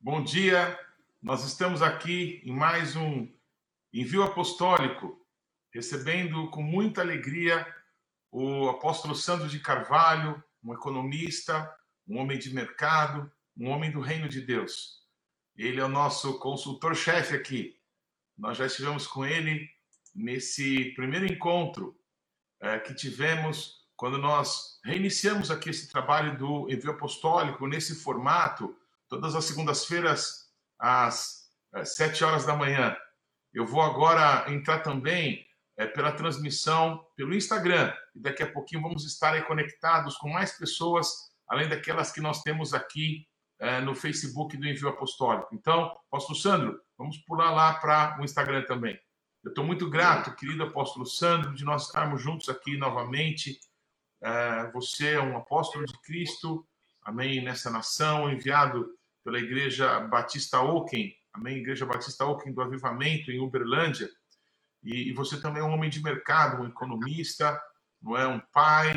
Bom dia. Nós estamos aqui em mais um envio apostólico, recebendo com muita alegria o apóstolo Sandro de Carvalho, um economista, um homem de mercado, um homem do reino de Deus. Ele é o nosso consultor-chefe aqui. Nós já estivemos com ele nesse primeiro encontro é, que tivemos quando nós reiniciamos aqui esse trabalho do envio apostólico nesse formato, todas as segundas-feiras às é, sete horas da manhã. Eu vou agora entrar também é, pela transmissão pelo Instagram e daqui a pouquinho vamos estar aí conectados com mais pessoas, além daquelas que nós temos aqui é, no Facebook do Envio Apostólico. Então, apóstolo Sandro, vamos pular lá para o Instagram também. Eu estou muito grato, querido apóstolo Sandro, de nós estarmos juntos aqui novamente é, você é um apóstolo de Cristo, amém, nessa nação, enviado pela Igreja Batista Oken, amém, Igreja Batista Oken do Avivamento, em Uberlândia. E, e você também é um homem de mercado, um economista, não é? Um pai,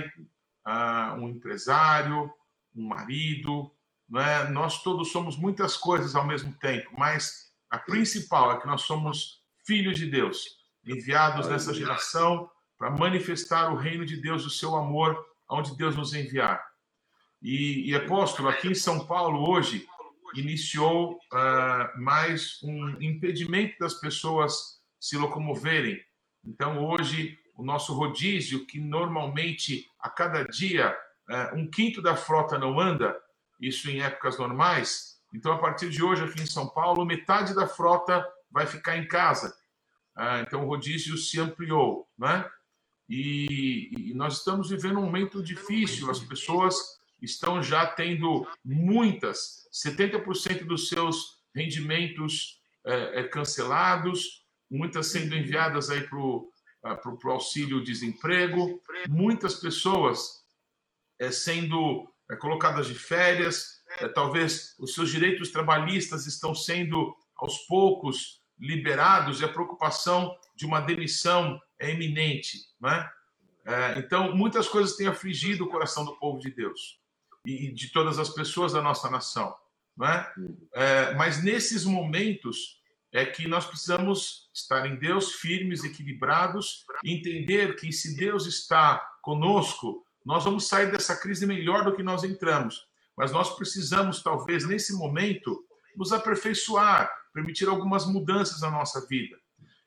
uh, um empresário, um marido, não é? Nós todos somos muitas coisas ao mesmo tempo, mas a principal é que nós somos filhos de Deus, enviados nessa geração para manifestar o reino de Deus, o seu amor, onde Deus nos enviar. E, e apóstolo, aqui em São Paulo, hoje, iniciou uh, mais um impedimento das pessoas se locomoverem. Então, hoje, o nosso rodízio, que normalmente a cada dia uh, um quinto da frota não anda, isso em épocas normais. Então, a partir de hoje, aqui em São Paulo, metade da frota vai ficar em casa. Uh, então, o rodízio se ampliou, né? E, e nós estamos vivendo um momento difícil, as pessoas estão já tendo muitas, 70% dos seus rendimentos é, é, cancelados, muitas sendo enviadas aí para o uh, auxílio-desemprego, muitas pessoas é, sendo é, colocadas de férias, é, talvez os seus direitos trabalhistas estão sendo aos poucos liberados e a preocupação de uma demissão é iminente. Né? É, então, muitas coisas têm afligido o coração do povo de Deus e de todas as pessoas da nossa nação. Né? É, mas nesses momentos é que nós precisamos estar em Deus firmes, equilibrados, entender que se Deus está conosco, nós vamos sair dessa crise melhor do que nós entramos. Mas nós precisamos, talvez, nesse momento, nos aperfeiçoar, permitir algumas mudanças na nossa vida.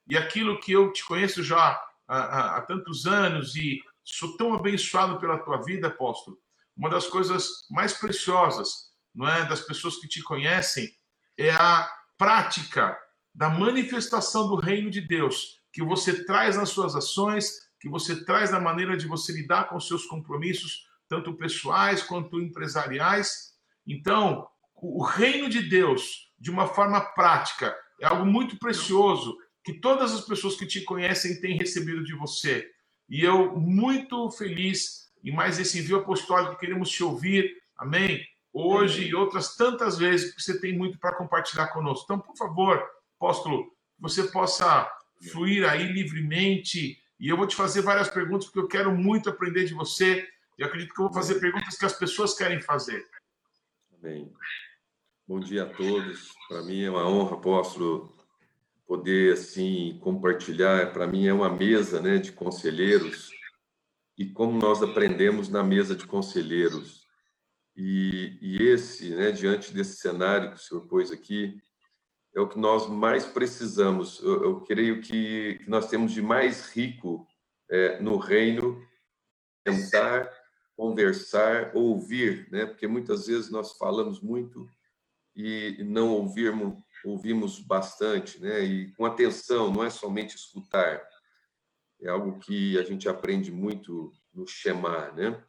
E aquilo que eu te conheço já há, há, há tantos anos e sou tão abençoado pela tua vida, apóstolo, uma das coisas mais preciosas, não é, das pessoas que te conhecem, é a prática da manifestação do reino de Deus que você traz nas suas ações, que você traz na maneira de você lidar com os seus compromissos, tanto pessoais quanto empresariais. Então, o reino de Deus, de uma forma prática, é algo muito precioso que todas as pessoas que te conhecem têm recebido de você. E eu, muito feliz em mais esse envio apostólico, queremos te ouvir, amém? Hoje e outras tantas vezes, porque você tem muito para compartilhar conosco. Então, por favor, apóstolo, você possa fluir aí livremente. E eu vou te fazer várias perguntas, porque eu quero muito aprender de você. E acredito que eu vou fazer perguntas que as pessoas querem fazer. Amém. Bom dia a todos. Para mim é uma honra, apóstolo, poder assim compartilhar. Para mim é uma mesa, né, de conselheiros e como nós aprendemos na mesa de conselheiros. E, e esse, né, diante desse cenário que o senhor pôs aqui, é o que nós mais precisamos. Eu, eu creio que, que, nós temos de mais rico é, no reino tentar conversar, ouvir, né? Porque muitas vezes nós falamos muito e não ouvirmos ouvimos bastante, né? E com atenção, não é somente escutar. É algo que a gente aprende muito no Shema, né?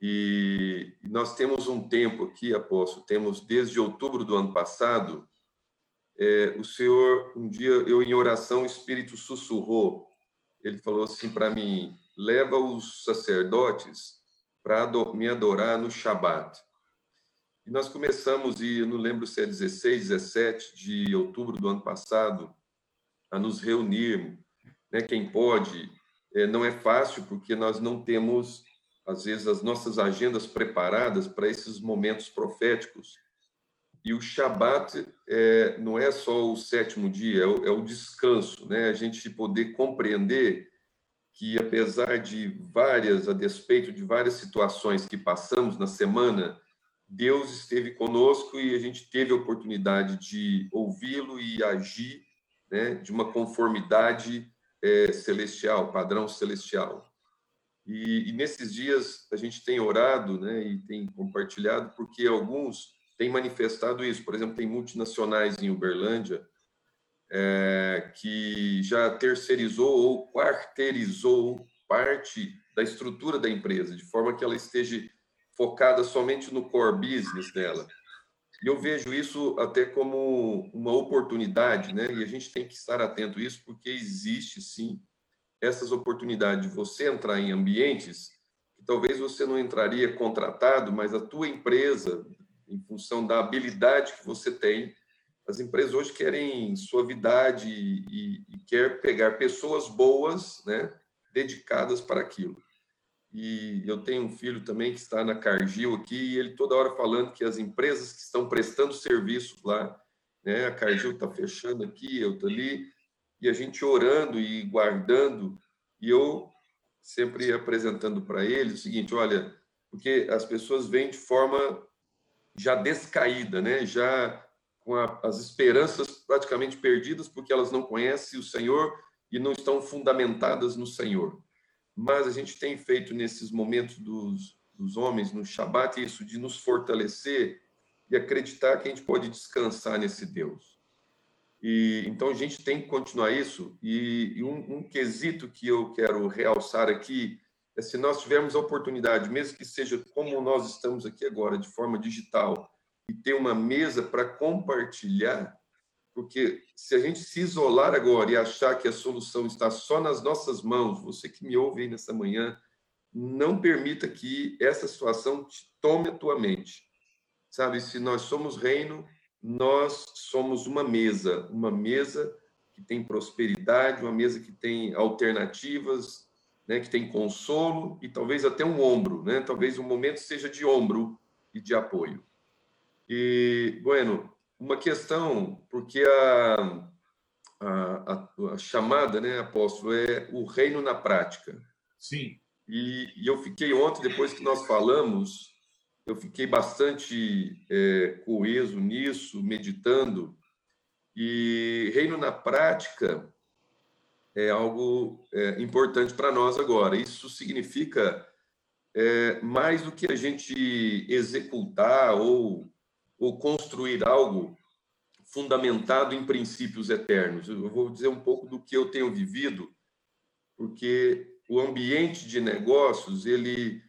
E nós temos um tempo aqui, apóstolo, temos desde outubro do ano passado, é, o Senhor, um dia, eu em oração, o Espírito sussurrou, ele falou assim para mim, leva os sacerdotes para me adorar no Shabat. E nós começamos, e eu não lembro se é 16, 17 de outubro do ano passado, a nos reunir. Né? Quem pode, é, não é fácil, porque nós não temos, às vezes, as nossas agendas preparadas para esses momentos proféticos. e o Shabat é, não é só o sétimo dia, é o, é o descanso, né? A gente poder compreender que, apesar de várias, a despeito de várias situações que passamos na semana, Deus esteve conosco e a gente teve a oportunidade de ouvi-lo e agir né, de uma conformidade é, celestial, padrão celestial. E, e, nesses dias a gente tem orado né, e tem compartilhado, porque alguns tem manifestado isso. Por exemplo, tem multinacionais em Uberlândia é, que já terceirizou ou quarteirizou parte da estrutura da empresa, de forma que ela esteja focada somente no core business dela. E eu vejo isso até como uma oportunidade, né? E a gente tem que estar atento a isso, porque existe sim essas oportunidades de você entrar em ambientes que talvez você não entraria contratado, mas a tua empresa, em função da habilidade que você tem. As empresas hoje querem suavidade e, e quer pegar pessoas boas, né, dedicadas para aquilo. E eu tenho um filho também que está na Cargill aqui, e ele toda hora falando que as empresas que estão prestando serviço lá, né, a Cargill está fechando aqui, eu estou ali, e a gente orando e guardando, e eu sempre apresentando para ele o seguinte: olha, porque as pessoas vêm de forma já descaída, né? já com a, as esperanças praticamente perdidas, porque elas não conhecem o Senhor e não estão fundamentadas no Senhor. Mas a gente tem feito nesses momentos dos, dos homens, no Shabat, isso de nos fortalecer e acreditar que a gente pode descansar nesse Deus. E então a gente tem que continuar isso. E, e um, um quesito que eu quero realçar aqui é se nós tivermos a oportunidade, mesmo que seja como nós estamos aqui agora, de forma digital, e ter uma mesa para compartilhar, porque se a gente se isolar agora e achar que a solução está só nas nossas mãos, você que me ouve aí nessa manhã, não permita que essa situação te tome a tua mente. Sabe, se nós somos reino, nós somos uma mesa, uma mesa que tem prosperidade, uma mesa que tem alternativas, né, que tem consolo e talvez até um ombro, né? Talvez o momento seja de ombro e de apoio. E, bueno, uma questão, porque a, a, a, chamada, né, apóstolo, é o reino na prática. Sim. E, e eu fiquei ontem, depois que nós falamos, eu fiquei bastante é, coeso nisso, meditando. E reino na prática é algo é, importante para nós agora. Isso significa é, mais do que a gente executar ou, ou construir algo fundamentado em princípios eternos. Eu vou dizer um pouco do que eu tenho vivido, porque o ambiente de negócios, ele,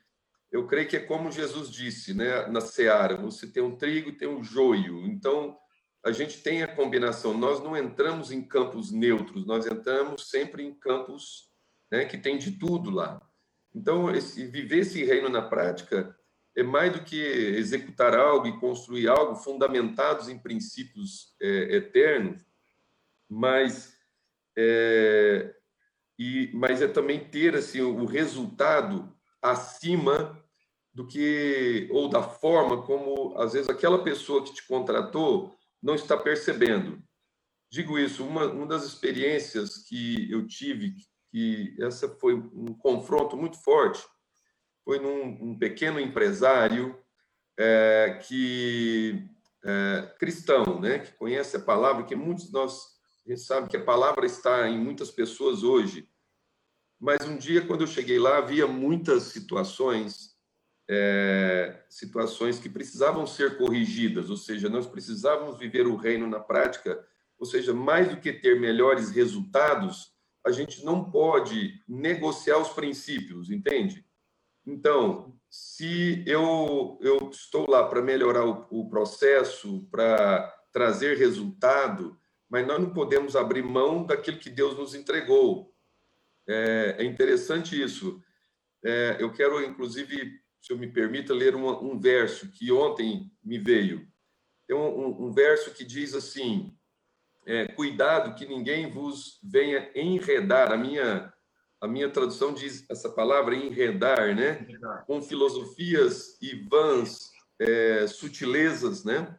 eu creio que é como Jesus disse, né, na seara, você tem um trigo e tem um joio. Então, a gente tem a combinação. Nós não entramos em campos neutros, nós entramos sempre em campos né, que tem de tudo lá. Então, esse, viver esse reino na prática é mais do que executar algo e construir algo fundamentados em princípios é, eternos, mas é, e, mas é também ter assim o resultado acima do que ou da forma como às vezes aquela pessoa que te contratou não está percebendo. Digo isso, uma, uma das experiências que eu tive, que essa foi um confronto muito forte, foi num um pequeno empresário é, que é, cristão, né, que conhece a palavra, que muitos de nós a gente sabe que a palavra está em muitas pessoas hoje. Mas um dia, quando eu cheguei lá, havia muitas situações é, situações que precisavam ser corrigidas, ou seja, nós precisávamos viver o reino na prática, ou seja, mais do que ter melhores resultados, a gente não pode negociar os princípios, entende? Então, se eu, eu estou lá para melhorar o, o processo, para trazer resultado, mas nós não podemos abrir mão daquilo que Deus nos entregou. É, é interessante isso. É, eu quero, inclusive, se eu me permita, ler uma, um verso que ontem me veio. Tem um, um, um verso que diz assim: é, Cuidado que ninguém vos venha enredar. A minha, a minha tradução diz essa palavra enredar, né? Com filosofias e vãs é, sutilezas, né?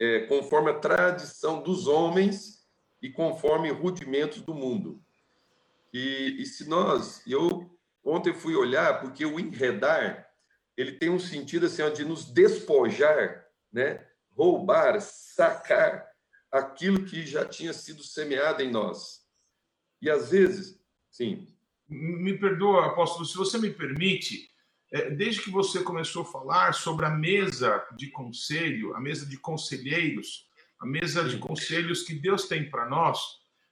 é, conforme a tradição dos homens e conforme rudimentos do mundo. E, e se nós, eu ontem fui olhar, porque o enredar, ele tem um sentido assim, ó, de nos despojar, né? roubar, sacar aquilo que já tinha sido semeado em nós. E às vezes, sim. Me perdoa, apóstolo, se você me permite, é, desde que você começou a falar sobre a mesa de conselho, a mesa de conselheiros, a mesa de conselhos que Deus tem para nós,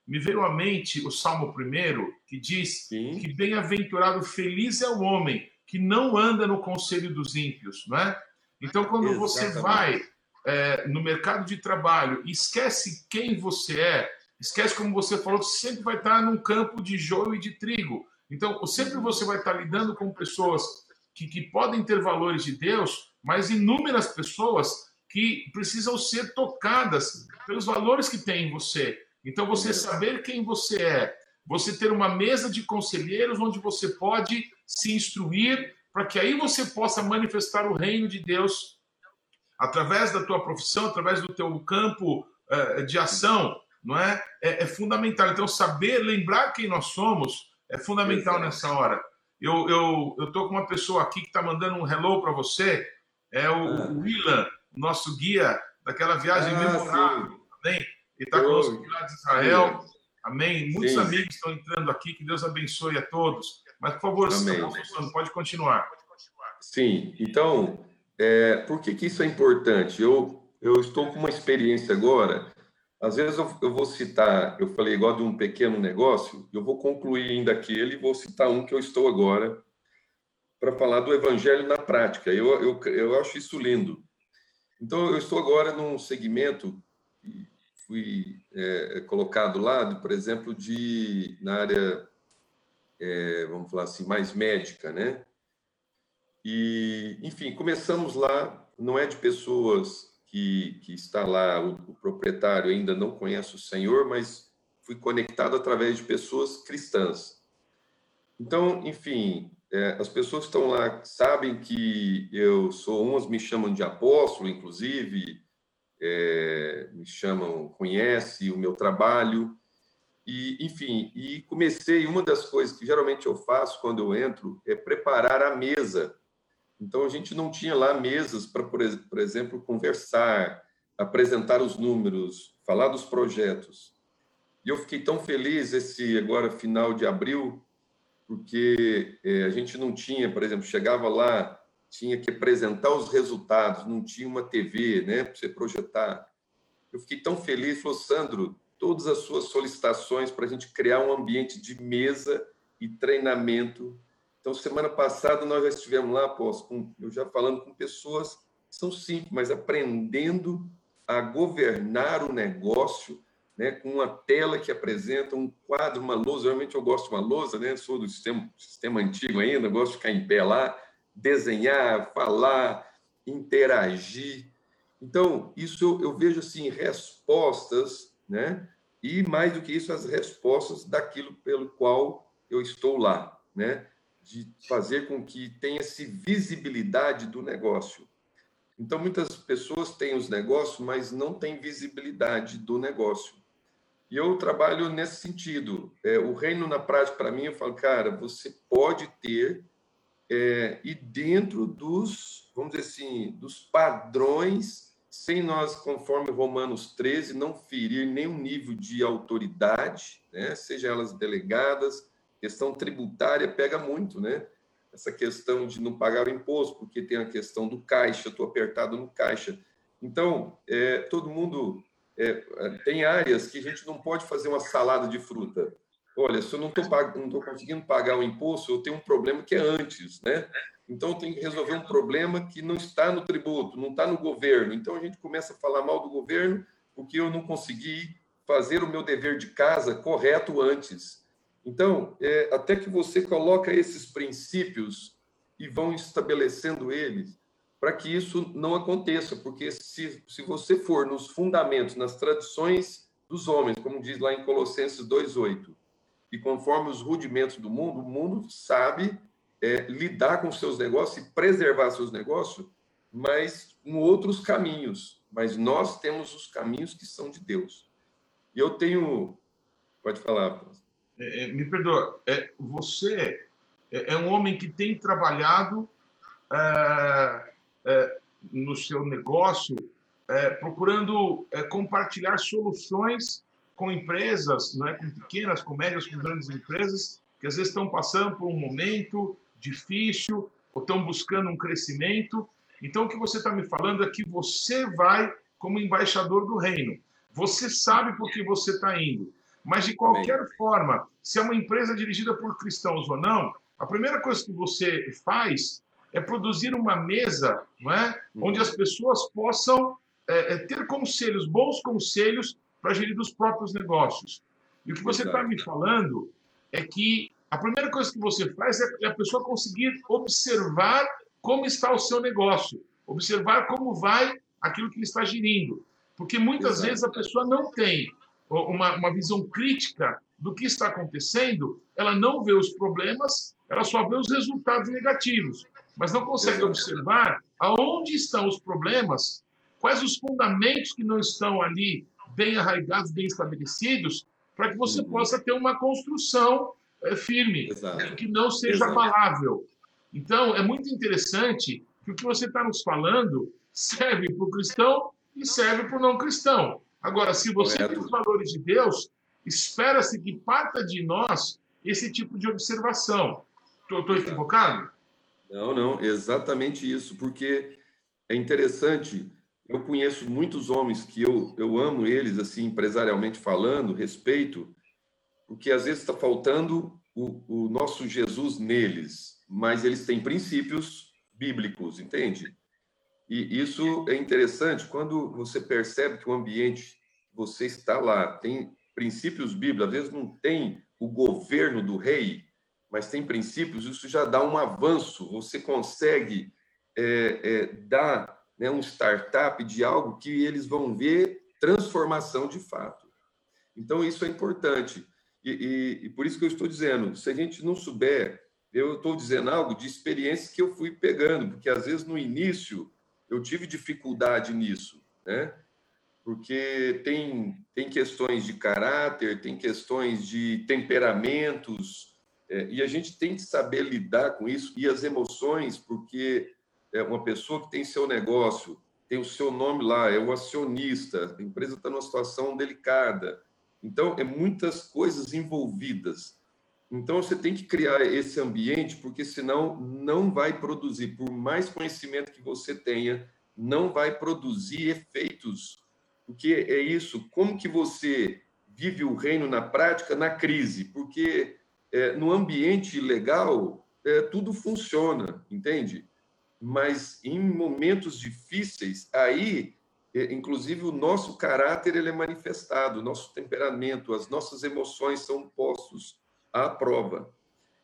me veio à mente o Salmo 1, que diz Sim. que bem-aventurado, feliz é o homem que não anda no conselho dos ímpios, não é? Então, quando Exatamente. você vai é, no mercado de trabalho esquece quem você é, esquece como você falou, você sempre vai estar num campo de joio e de trigo. Então, sempre você vai estar lidando com pessoas que, que podem ter valores de Deus, mas inúmeras pessoas que precisam ser tocadas pelos valores que tem em você. Então, você saber quem você é, você ter uma mesa de conselheiros onde você pode se instruir para que aí você possa manifestar o reino de Deus através da tua profissão, através do teu campo uh, de ação, não é? é? é? fundamental. Então, saber, lembrar quem nós somos é fundamental Exato. nessa hora. Eu eu eu tô com uma pessoa aqui que está mandando um hello para você. É o, ah. Willan, nosso guia daquela viagem ah, memorável. Amém? Ele está conosco lá de Israel. Amém? Muitos sim. amigos estão entrando aqui. Que Deus abençoe a todos. Mas, por favor, Amém. pode continuar. Sim. Então, é, por que, que isso é importante? Eu, eu estou com uma experiência agora. Às vezes eu, eu, vou citar, eu falei igual de um pequeno negócio, eu vou concluir ainda aquele e vou citar um que eu estou agora para falar do evangelho na prática. Eu, eu, eu acho isso lindo. Então, eu estou agora num segmento, fui é, colocado lá, por exemplo, de na área, é, vamos falar assim, mais médica, né? E, enfim, começamos lá, não é de pessoas que, que está lá, o, o proprietário ainda não conhece o Senhor, mas fui conectado através de pessoas cristãs. Então, enfim, é, as pessoas que estão lá sabem que eu sou, umas me chamam de apóstolo, inclusive, é, me chamam, conhece o meu trabalho, e, enfim, e comecei, uma das coisas que geralmente eu faço quando eu entro é preparar a mesa então, a gente não tinha lá mesas para, por exemplo, conversar, apresentar os números, falar dos projetos. E eu fiquei tão feliz esse agora final de abril, porque é, a gente não tinha, por exemplo, chegava lá, tinha que apresentar os resultados, não tinha uma TV, né, para você projetar. Eu fiquei tão feliz, falou, Sandro, todas as suas solicitações para a gente criar um ambiente de mesa e treinamento então, semana passada nós já estivemos lá, após, com, eu já falando com pessoas que são simples, mas aprendendo a governar o negócio, né, com uma tela que apresenta um quadro, uma lousa. Realmente eu gosto de uma lousa, né? Sou do sistema, sistema antigo ainda, gosto de ficar em pé lá, desenhar, falar, interagir. Então, isso eu, eu vejo assim respostas, né? E mais do que isso, as respostas daquilo pelo qual eu estou lá, né? De fazer com que tenha-se visibilidade do negócio. Então, muitas pessoas têm os negócios, mas não têm visibilidade do negócio. E eu trabalho nesse sentido. É, o reino na prática, para mim, eu falo, cara, você pode ter, é, e dentro dos, vamos dizer assim, dos padrões, sem nós, conforme Romanos 13, não ferir nenhum nível de autoridade, né? seja elas delegadas, Questão tributária pega muito, né? Essa questão de não pagar o imposto, porque tem a questão do caixa, estou apertado no caixa. Então, é, todo mundo é, tem áreas que a gente não pode fazer uma salada de fruta. Olha, se eu não estou conseguindo pagar o imposto, eu tenho um problema que é antes, né? Então, eu tenho que resolver um problema que não está no tributo, não está no governo. Então, a gente começa a falar mal do governo porque eu não consegui fazer o meu dever de casa correto antes. Então, é, até que você coloca esses princípios e vão estabelecendo eles, para que isso não aconteça, porque se, se você for nos fundamentos, nas tradições dos homens, como diz lá em Colossenses 2,8, e conforme os rudimentos do mundo, o mundo sabe é, lidar com seus negócios e preservar seus negócios, mas com outros caminhos. mas nós temos os caminhos que são de Deus. E eu tenho. Pode falar. É, é, me perdoa, é, você é, é, um homem que tem trabalhado é, no seu negócio, procurando compartilhar soluções com empresas, não é, com pequenas, com médias, com grandes empresas, que às vezes estão passando por um momento difícil ou estão buscando um crescimento. Então, o que você está me falando é que você vai como embaixador do reino. Você sabe por que você está indo. Mas, de qualquer Amém. forma, se é uma empresa dirigida por cristãos ou não, a primeira coisa que você faz é produzir uma mesa não é? Uhum. onde as pessoas possam é, é, ter conselhos, bons conselhos para gerir os próprios negócios. E o que você está me falando é que a primeira coisa que você faz é a pessoa conseguir observar como está o seu negócio, observar como vai aquilo que ele está gerindo. Porque muitas Exato. vezes a pessoa não tem uma, uma visão crítica do que está acontecendo, ela não vê os problemas, ela só vê os resultados negativos, mas não consegue Exato. observar aonde estão os problemas, quais os fundamentos que não estão ali bem arraigados, bem estabelecidos, para que você uhum. possa ter uma construção é, firme, Exato. que não seja Exato. abalável. Então, é muito interessante que o que você está nos falando serve para o cristão e serve para o não cristão. Agora, se você tem os valores de Deus, espera-se que parta de nós esse tipo de observação. Estou equivocado? Não, não, exatamente isso, porque é interessante. Eu conheço muitos homens que eu, eu amo eles, assim, empresarialmente falando, respeito, porque às vezes está faltando o, o nosso Jesus neles, mas eles têm princípios bíblicos, entende? E isso é interessante quando você percebe que o ambiente você está lá tem princípios bíblicos, às vezes não tem o governo do rei, mas tem princípios, isso já dá um avanço, você consegue é, é, dar né, um startup de algo que eles vão ver transformação de fato. Então, isso é importante. E, e, e, por isso que eu estou dizendo, se a gente não souber, eu estou dizendo algo de experiências que eu fui pegando, porque às vezes no início eu tive dificuldade nisso, né? Porque tem, tem questões de caráter, tem questões de temperamentos, é, e a gente tem que saber lidar com isso e as emoções, porque é uma pessoa que tem seu negócio, tem o seu nome lá, é o acionista, a empresa está numa situação delicada, então, é muitas coisas envolvidas. Então, você tem que criar esse ambiente, porque senão não vai produzir, por mais conhecimento que você tenha, não vai produzir efeitos. Porque é isso, como que você vive o reino na prática, na crise? Porque é, no ambiente legal, é, tudo funciona, entende? Mas em momentos difíceis, aí inclusive o nosso caráter ele é manifestado, o nosso temperamento, as nossas emoções são postos à prova.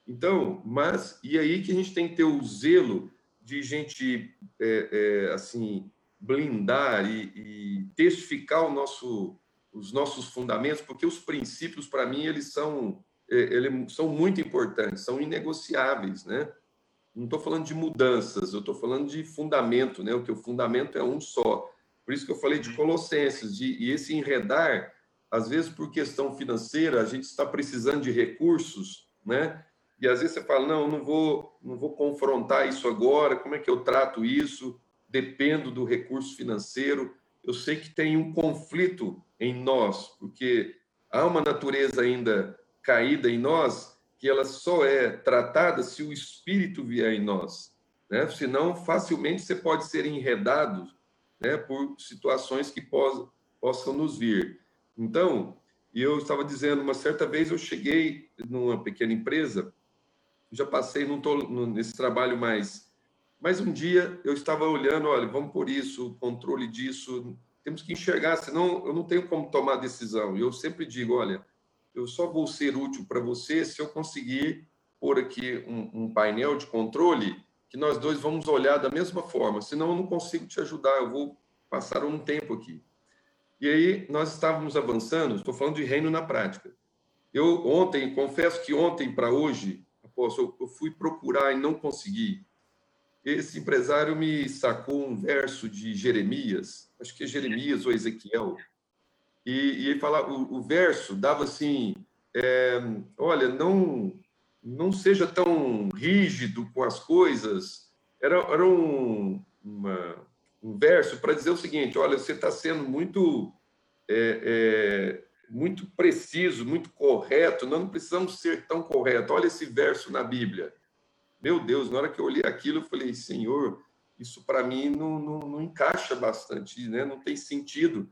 Então, mas e aí que a gente tem que ter o zelo de gente é, é, assim blindar e, e testificar nosso, os nossos fundamentos, porque os princípios para mim eles são é, eles são muito importantes, são inegociáveis, né? Não estou falando de mudanças, eu estou falando de fundamento, né? O que o fundamento é um só. Por isso que eu falei de uhum. Colossenses, de, e esse enredar, às vezes por questão financeira, a gente está precisando de recursos, né? E às vezes você fala, não, não vou, não vou confrontar isso agora, como é que eu trato isso? Dependo do recurso financeiro. Eu sei que tem um conflito em nós, porque há uma natureza ainda caída em nós que ela só é tratada se o espírito vier em nós, né? Senão facilmente você pode ser enredado né, por situações que pos, possam nos vir. Então, eu estava dizendo, uma certa vez eu cheguei numa pequena empresa, já passei, não estou nesse trabalho mais, mas um dia eu estava olhando, olha, vamos por isso, controle disso, temos que enxergar, senão eu não tenho como tomar decisão. E eu sempre digo, olha, eu só vou ser útil para você se eu conseguir pôr aqui um, um painel de controle que nós dois vamos olhar da mesma forma, senão eu não consigo te ajudar, eu vou passar um tempo aqui. E aí nós estávamos avançando, estou falando de reino na prática. Eu ontem, confesso que ontem para hoje, apóstolo, eu fui procurar e não consegui. esse empresário me sacou um verso de Jeremias, acho que é Jeremias ou Ezequiel, e, e ele fala, o, o, verso dava assim, é, olha, não não seja tão rígido com as coisas. Era, era um, uma, um verso para dizer o seguinte: olha, você está sendo muito é, é, muito preciso, muito correto. Nós não precisamos ser tão correto. Olha esse verso na Bíblia. Meu Deus, na hora que eu olhei aquilo, eu falei, Senhor, isso para mim não, não, não, encaixa bastante, né? não tem sentido,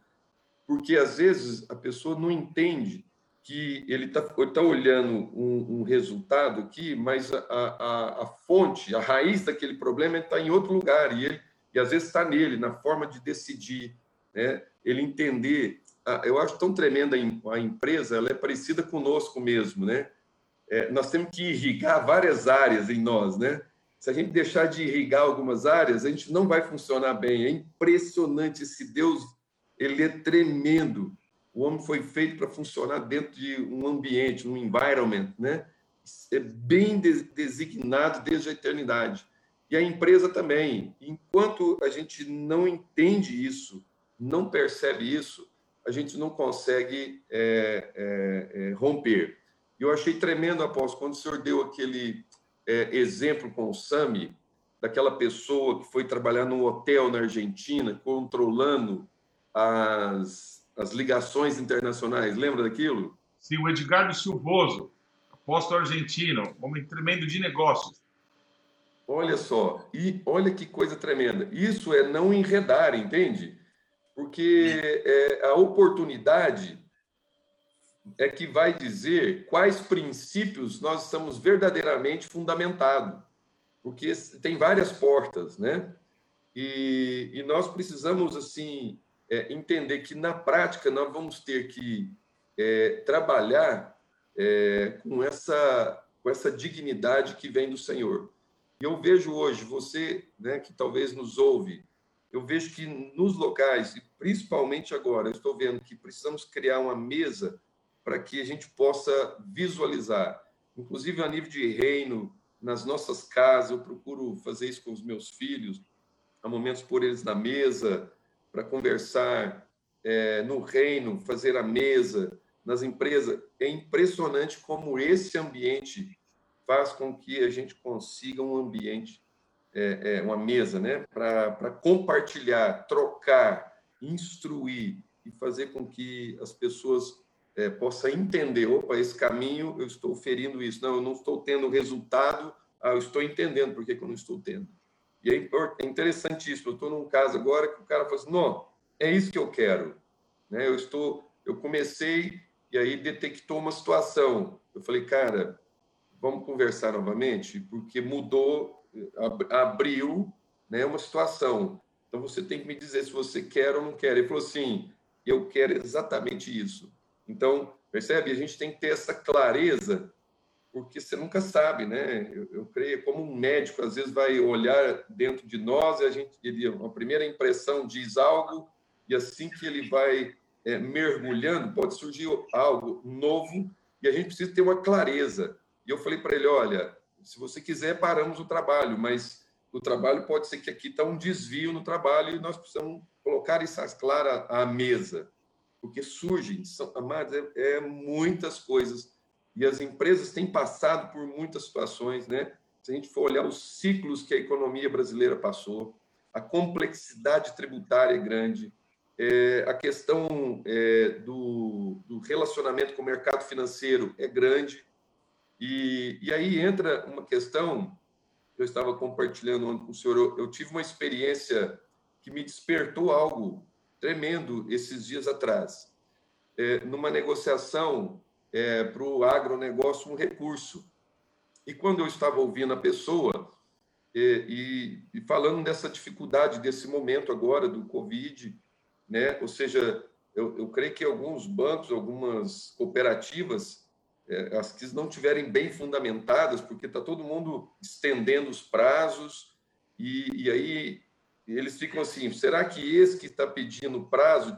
porque às vezes a pessoa não entende que ele está tá olhando um, um, resultado aqui, mas a, a, a, fonte, a raiz daquele problema está em outro lugar, e, ele, e às vezes está nele, na forma de decidir, né? ele entender. Eu acho tão tremenda a empresa, ela é parecida conosco mesmo, né? é, nós temos que irrigar várias áreas em nós, né? Se a gente deixar de irrigar algumas áreas, a gente não vai funcionar bem. É impressionante esse Deus, ele é tremendo. O homem foi feito para funcionar dentro de um ambiente, um environment, né? É bem designado desde a eternidade. E a empresa também. Enquanto a gente não entende isso, não percebe isso, a gente não consegue é, é, é romper. Eu achei tremendo, apóstolo, quando o senhor deu aquele é, exemplo com o Sami, daquela pessoa que foi trabalhar num hotel na Argentina, controlando as, as ligações internacionais. Lembra daquilo? Sim, o Edgardo Silvoso, apóstolo argentino, homem tremendo de negócios. Olha só, e olha que coisa tremenda. Isso é não enredar, entende? Porque é, a oportunidade é que vai dizer quais princípios nós estamos verdadeiramente fundamentados, porque tem várias portas, né? E, e nós precisamos assim é, entender que na prática nós vamos ter que é, trabalhar é, com essa com essa dignidade que vem do Senhor. E eu vejo hoje você, né, que talvez nos ouve, eu vejo que nos locais, e principalmente agora, eu estou vendo que precisamos criar uma mesa para que a gente possa visualizar, inclusive a nível de reino, nas nossas casas, eu procuro fazer isso com os meus filhos, há momentos por eles na mesa, para conversar é, no reino, fazer a mesa, nas empresas. É impressionante como esse ambiente faz com que a gente consiga um ambiente, é, é, uma mesa, né, para compartilhar, trocar, instruir e fazer com que as pessoas é, possa entender, opa, esse caminho eu estou ferindo isso, não, eu não estou tendo resultado, ah, eu estou entendendo por que, que eu não estou tendo. E é, é interessantíssimo, eu estou num caso agora que o cara fala assim, não, é isso que eu quero. Né? Eu estou, eu comecei e aí detectou uma situação. Eu falei, cara, vamos conversar novamente, porque mudou, abriu né, uma situação. Então você tem que me dizer se você quer ou não quer. Ele falou assim, eu quero exatamente isso. Então, percebe? A gente tem que ter essa clareza, porque você nunca sabe, né? Eu, eu creio, como um médico às vezes vai olhar dentro de nós e a gente, ele, uma primeira impressão diz algo, e assim que ele vai é, mergulhando, pode surgir algo novo, e a gente precisa ter uma clareza. E eu falei para ele: olha, se você quiser, paramos o trabalho, mas o trabalho pode ser que aqui está um desvio no trabalho e nós precisamos colocar isso clara à mesa porque surgem, são, amados, é, é, muitas coisas. E as empresas têm passado por muitas situações, né? Se a gente for olhar os ciclos que a economia brasileira passou, a complexidade tributária é grande, é, a questão é, do, do, relacionamento com o mercado financeiro é grande. E, e aí entra uma questão que eu estava compartilhando com o senhor. Eu, eu tive uma experiência que me despertou algo tremendo esses dias atrás, é, numa negociação é, para o agronegócio um recurso. E quando eu estava ouvindo a pessoa é, e, e, falando dessa dificuldade desse momento agora do Covid, né? ou seja, eu, eu creio que alguns bancos, algumas cooperativas, as que não tiverem bem fundamentadas, porque está todo mundo estendendo os prazos, e, e aí eles ficam assim: será que esse que está pedindo prazo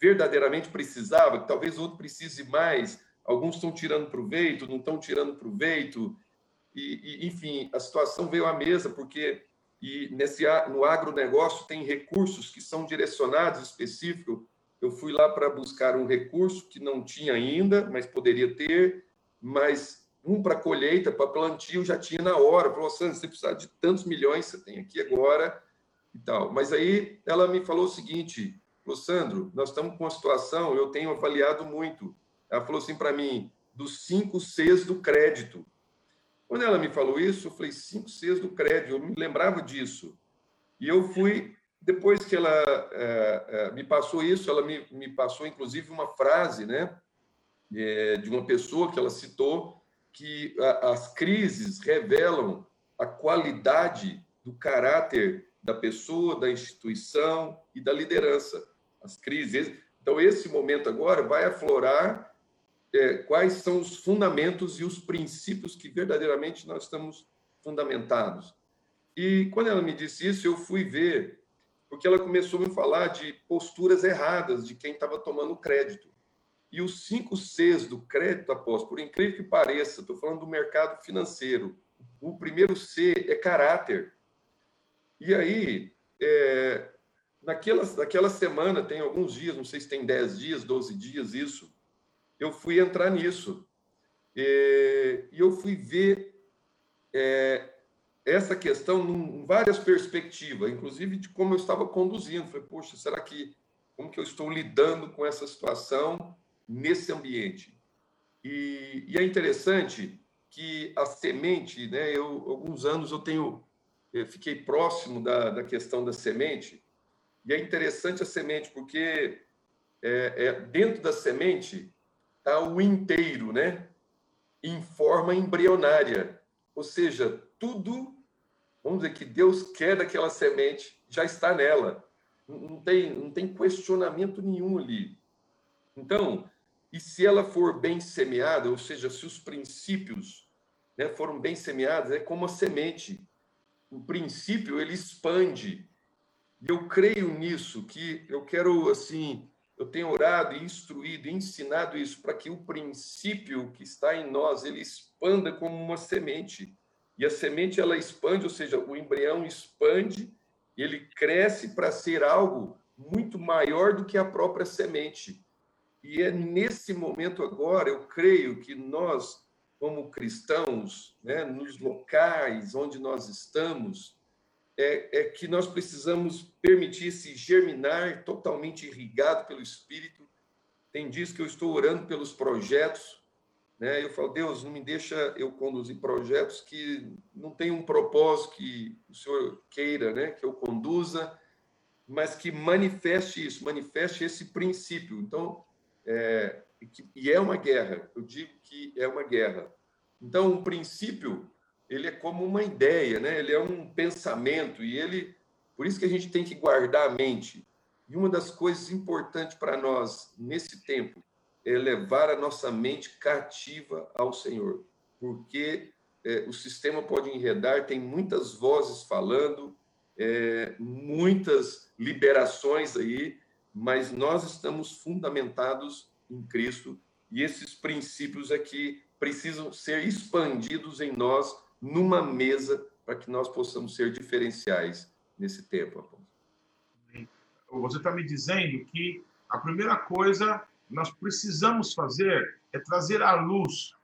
verdadeiramente precisava? Talvez outro precise mais. Alguns estão tirando proveito, não estão tirando proveito. E, e, enfim, a situação veio à mesa porque e nesse no agronegócio tem recursos que são direcionados específicos. Eu fui lá para buscar um recurso que não tinha ainda, mas poderia ter, mas um para colheita, para plantio já tinha na hora. Falou, Sandro, você precisa de tantos milhões, você tem aqui agora e tal. Mas aí ela me falou o seguinte, falou, Sandro, nós estamos com uma situação, eu tenho avaliado muito. Ela falou assim para mim, dos cinco Cs do crédito. Quando ela me falou isso, eu falei, cinco Cs do crédito, eu me lembrava disso. E eu fui, depois que ela é, é, me passou isso, ela me, me passou, inclusive, uma frase, né, é, de uma pessoa que ela citou, que a, as crises revelam a qualidade do caráter da pessoa, da instituição e da liderança. As crises. Então, esse momento agora vai aflorar é, quais são os fundamentos e os princípios que verdadeiramente nós estamos fundamentados. E quando ela me disse isso, eu fui ver, porque ela começou a me falar de posturas erradas de quem estava tomando crédito. E os cinco Cs do crédito, após, por incrível que pareça, estou falando do mercado financeiro. O primeiro C é caráter. E aí, é, naquela, naquela semana, tem alguns dias, não sei se tem 10 dias, 12 dias, isso, eu fui entrar nisso. E, e eu fui ver é, essa questão em várias perspectivas, inclusive de como eu estava conduzindo. Falei, poxa, será que como que eu estou lidando com essa situação nesse ambiente? E, e é interessante que a semente, né? Eu alguns anos eu tenho, eu fiquei próximo da, da questão da semente e é interessante a semente porque é, é, dentro da semente está o inteiro, né? Em forma embrionária. Ou seja, tudo, vamos dizer, que Deus quer daquela semente já está nela. Não tem, não tem questionamento nenhum ali. Então, e se ela for bem semeada, ou seja, se os princípios né, foram bem semeados, é como a semente. O princípio, ele expande. E eu creio nisso, que eu quero, assim, eu tenho orado e instruído, ensinado isso para que o princípio que está em nós ele expanda como uma semente. E a semente ela expande, ou seja, o embrião expande, ele cresce para ser algo muito maior do que a própria semente. E é nesse momento agora, eu creio que nós, como cristãos, né, nos locais onde nós estamos, é, é que nós precisamos permitir se germinar totalmente irrigado pelo Espírito. Tem dias que eu estou orando pelos projetos, né? Eu falo, Deus, não me deixa eu conduzir projetos que não tem um propósito que o Senhor queira, né? Que eu conduza, mas que manifeste isso, manifeste esse princípio. Então, é, e é uma guerra. Eu digo que é uma guerra. Então, o princípio ele é como uma ideia, né? Ele é um pensamento e ele, por isso que a gente tem que guardar a mente. E uma das coisas importantes para nós nesse tempo é levar a nossa mente cativa ao Senhor, porque é, o sistema pode enredar, tem muitas vozes falando, é, muitas liberações aí, mas nós estamos fundamentados em Cristo e esses princípios aqui precisam ser expandidos em nós numa mesa para que nós possamos ser diferenciais nesse tempo. Você está me dizendo que a primeira coisa nós precisamos fazer é trazer à luz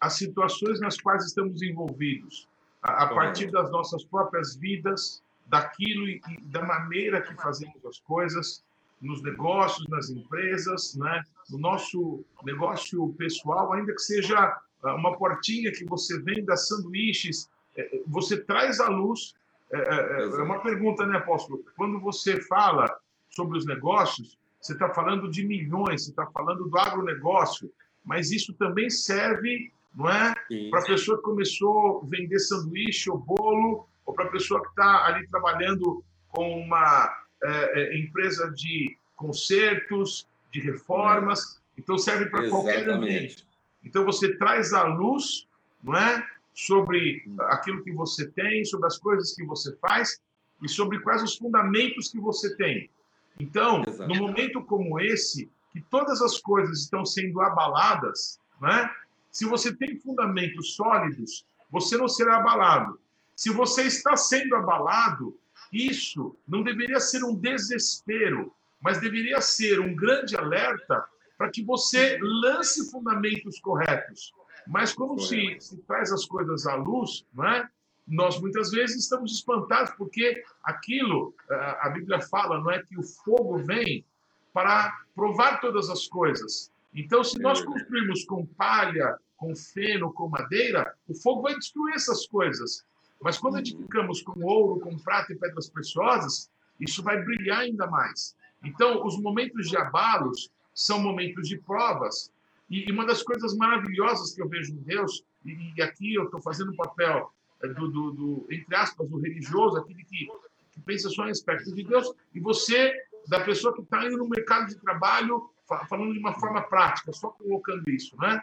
as situações nas quais estamos envolvidos, a, a partir das nossas próprias vidas, daquilo e, e, da maneira que fazemos as coisas, nos negócios, nas empresas, né? no nosso negócio pessoal, ainda que seja ah, uma portinha que você venda sanduíches, é, é, você traz à luz. É, é, é uma pergunta, né, apóstolo? Quando você fala sobre os negócios, você está falando de milhões, você está falando do agronegócio, mas isso também serve, não é? Para a pessoa que começou a vender sanduíche ou bolo, ou para a pessoa que está ali trabalhando com uma é, empresa de consertos, de reformas. Então serve para qualquer ambiente. Então você traz a luz, não é, sobre aquilo que você tem, sobre as coisas que você faz e sobre quais os fundamentos que você tem. Então, no momento como esse, que todas as coisas estão sendo abaladas, né? Se você tem fundamentos sólidos, você não será abalado. Se você está sendo abalado, isso não deveria ser um desespero, mas deveria ser um grande alerta para que você lance fundamentos corretos. Mas como se, se, traz as coisas à luz, não é? Nós muitas vezes estamos espantados porque aquilo, a Bíblia fala, não é que o fogo vem para provar todas as coisas. Então, se nós construirmos com palha, com feno, com madeira, o fogo vai destruir essas coisas. Mas quando edificamos com ouro, com prata e pedras preciosas, isso vai brilhar ainda mais. Então, os momentos de abalos são momentos de provas. E uma das coisas maravilhosas que eu vejo em Deus, e aqui eu estou fazendo o papel é, do, do, do, entre aspas, o religioso, aquele que, que pensa só em aspectos de Deus, e você, da pessoa que está indo no mercado de trabalho, falando de uma forma prática, só colocando isso, né?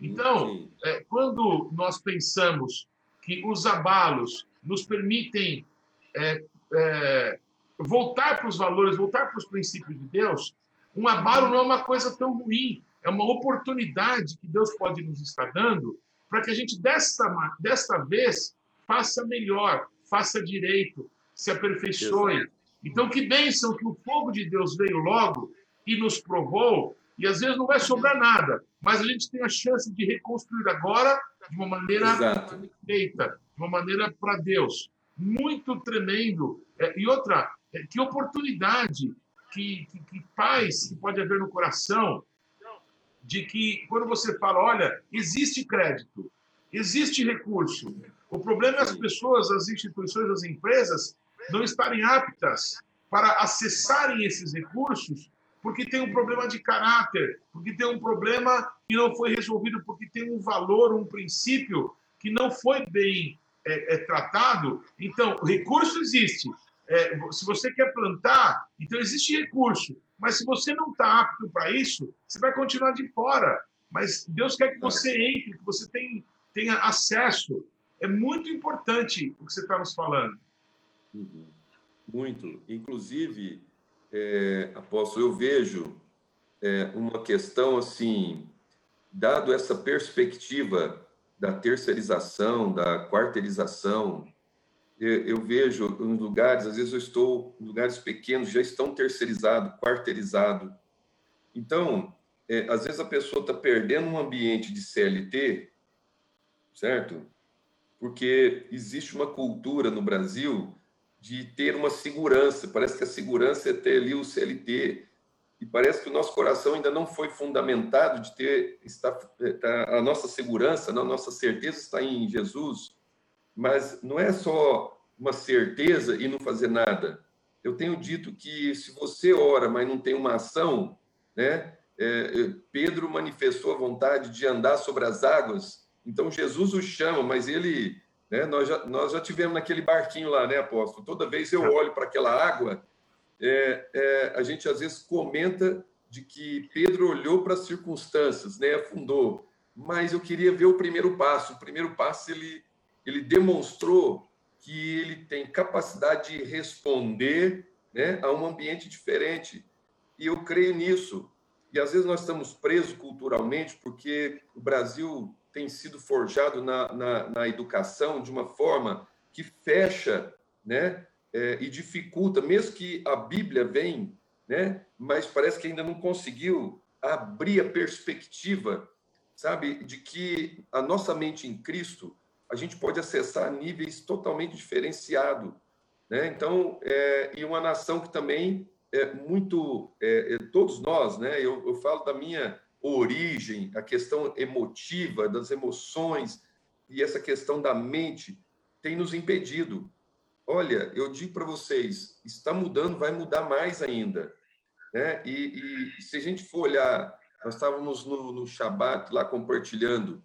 Então, é, quando nós pensamos que os abalos nos permitem é, é, voltar para os valores, voltar para os princípios de Deus, um abalo não é uma coisa tão ruim, é uma oportunidade que Deus pode nos estar dando para que a gente, desta, desta vez, faça melhor, faça direito, se aperfeiçoe. Então, que bênção que o fogo de Deus veio logo e nos provou, e às vezes não vai sobrar nada, mas a gente tem a chance de reconstruir agora de uma maneira feita, de uma maneira para Deus. Muito tremendo. É, e outra, é, que oportunidade, que, que, que paz que pode haver no coração de que quando você fala, olha, existe crédito, existe recurso. O problema é as pessoas, as instituições, as empresas não estarem aptas para acessarem esses recursos porque tem um problema de caráter, porque tem um problema que não foi resolvido, porque tem um valor, um princípio que não foi bem é, é, tratado. Então, recurso existe. É, se você quer plantar, então existe recurso. Mas se você não está apto para isso, você vai continuar de fora. Mas Deus quer que você entre, que você tenha, tenha acesso. É muito importante o que você está nos falando. Uhum. Muito. Inclusive, é, apóstolo, eu vejo é, uma questão assim, dado essa perspectiva da terceirização, da quarteirização, eu vejo em lugares, às vezes eu estou em lugares pequenos, já estão terceirizados, quarteirizados. Então, é, às vezes a pessoa está perdendo um ambiente de CLT, certo? Porque existe uma cultura no Brasil de ter uma segurança. Parece que a segurança é ter ali o CLT. E parece que o nosso coração ainda não foi fundamentado de ter está, está, a nossa segurança, a nossa certeza está em Jesus mas não é só uma certeza e não fazer nada. Eu tenho dito que se você ora, mas não tem uma ação, né? É, é, Pedro manifestou a vontade de andar sobre as águas, então Jesus o chama, mas ele, né, nós, já, nós já tivemos naquele barquinho lá, né, apóstolo? Toda vez eu olho para aquela água, é, é, a gente às vezes comenta de que Pedro olhou para as circunstâncias, né, afundou, mas eu queria ver o primeiro passo. O primeiro passo ele ele demonstrou que ele tem capacidade de responder né, a um ambiente diferente. E eu creio nisso. E às vezes nós estamos presos culturalmente porque o Brasil tem sido forjado na, na, na educação de uma forma que fecha né, é, e dificulta, mesmo que a Bíblia vem, né, mas parece que ainda não conseguiu abrir a perspectiva, sabe, de que a nossa mente em Cristo a gente pode acessar níveis totalmente diferenciados. Né? Então, é, e uma nação que também é muito, é, é, todos nós, né? Eu, eu, falo da minha origem, a questão emotiva, das emoções e essa questão da mente tem nos impedido. Olha, eu digo para vocês, está mudando, vai mudar mais ainda. Né? E, e se a gente for olhar, nós estávamos no, no Shabat lá compartilhando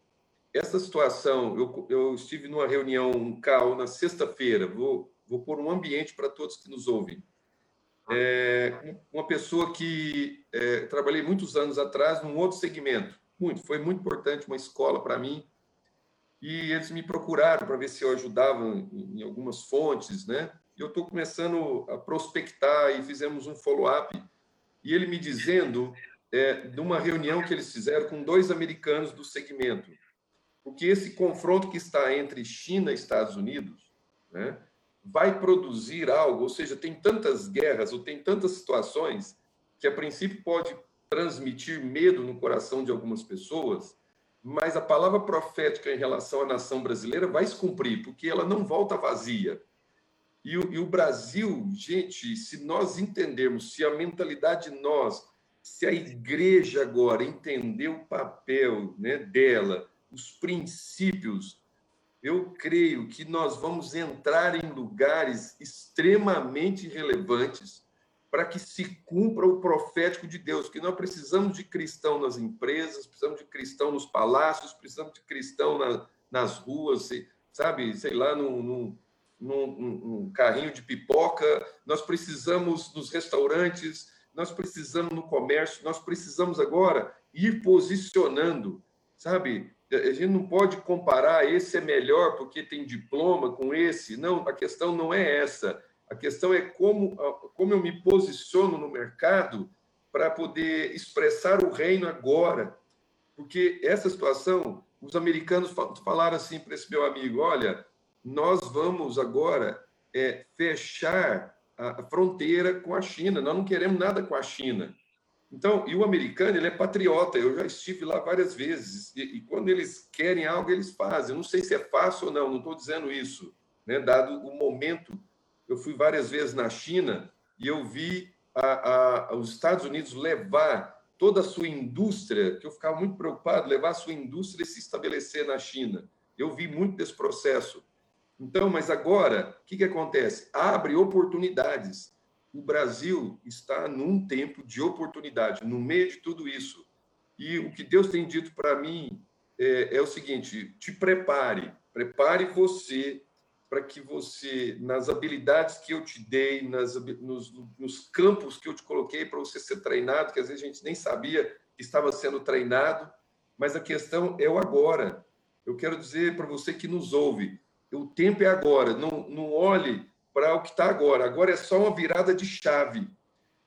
essa situação, eu, eu estive numa reunião, um CAL, na sexta-feira, vou, vou pôr um ambiente para todos que nos ouvem. É, uma pessoa que é, trabalhei muitos anos atrás num outro segmento, muito, foi muito importante, uma escola para mim, e eles me procuraram para ver se eu ajudava em, em algumas fontes, né? E eu estou começando a prospectar e fizemos um follow-up, e ele me dizendo, é, de uma reunião que eles fizeram com dois americanos do segmento, porque esse confronto que está entre China e Estados Unidos, né, vai produzir algo, ou seja, tem tantas guerras ou tem tantas situações que a princípio pode transmitir medo no coração de algumas pessoas, mas a palavra profética em relação à nação brasileira vai se cumprir, porque ela não volta vazia. E o, e o Brasil, gente, se nós entendermos, se a mentalidade de nós, se a igreja agora entender o papel né, dela, os princípios, eu creio que nós vamos entrar em lugares extremamente relevantes para que se cumpra o profético de Deus, que nós precisamos de cristão nas empresas, precisamos de cristão nos palácios, precisamos de cristão na, nas ruas, sabe, sei lá, num, num, num, num carrinho de pipoca, nós precisamos nos restaurantes, nós precisamos no comércio, nós precisamos agora ir posicionando, sabe? A gente não pode comparar esse é melhor porque tem diploma com esse. Não, a questão não é essa. A questão é como, como eu me posiciono no mercado para poder expressar o reino agora. Porque essa situação, os americanos falaram assim para esse meu amigo: olha, nós vamos agora é, fechar a fronteira com a China, nós não queremos nada com a China. Então, e o americano, ele é patriota, eu já estive lá várias vezes, e, e quando eles querem algo, eles fazem. Eu não sei se é fácil ou não, não estou dizendo isso, né? dado o momento. Eu fui várias vezes na China e eu vi a, a, os Estados Unidos levar toda a sua indústria, que eu ficava muito preocupado, levar a sua indústria e se estabelecer na China. Eu vi muito desse processo. Então, mas agora, o que, que acontece? Abre oportunidades. O Brasil está num tempo de oportunidade, no meio de tudo isso. E o que Deus tem dito para mim é, é, o seguinte: te prepare, prepare você para que você, nas habilidades que eu te dei, nas, nos, nos campos que eu te coloquei para você ser treinado, que às vezes a gente nem sabia que estava sendo treinado, mas a questão é o agora. Eu quero dizer para você que nos ouve, o tempo é agora. Não, não olhe para o que está agora. Agora é só uma virada de chave.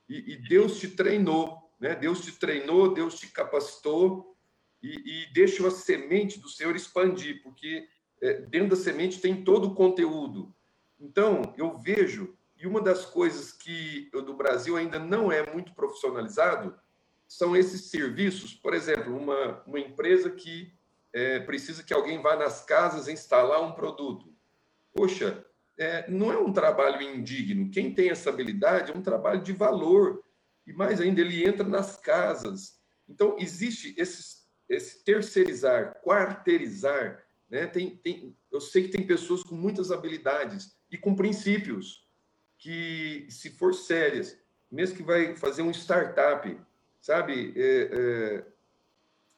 E, e, Deus te treinou, né? Deus te treinou, Deus te capacitou e, e deixa a semente do Senhor expandir, porque é, dentro da semente tem todo o conteúdo. Então, eu vejo, e uma das coisas que do Brasil ainda não é muito profissionalizado são esses serviços. Por exemplo, uma, uma empresa que é, precisa que alguém vá nas casas instalar um produto. Poxa, é, não é um trabalho indigno. Quem tem essa habilidade é um trabalho de valor. E mais ainda, ele entra nas casas. Então, existe esse, esse terceirizar, quarteirizar. Né? Tem, tem, eu sei que tem pessoas com muitas habilidades e com princípios que, se for sérias, mesmo que vai fazer um startup, sabe? É,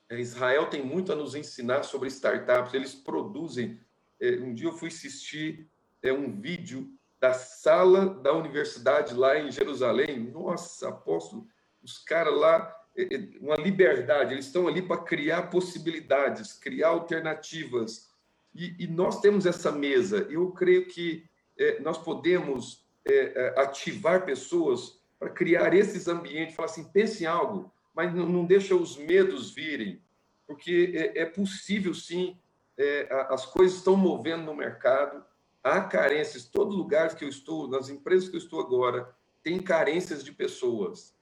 é, é, Israel tem muito a nos ensinar sobre startups. Eles produzem. É, um dia eu fui assistir é, um vídeo da sala da universidade lá em Jerusalém. Nossa, apóstolo, os caras lá, uma liberdade. Eles estão ali para criar possibilidades, criar alternativas. E, e, nós temos essa mesa. Eu creio que é, nós podemos é, ativar pessoas para criar esses ambientes. Falar assim, pense em algo mas não, não deixa os medos virem, porque é, é possível sim, é, as coisas estão movendo no mercado, há carências, todo lugar que eu estou, nas empresas que eu estou agora, tem carências de pessoas.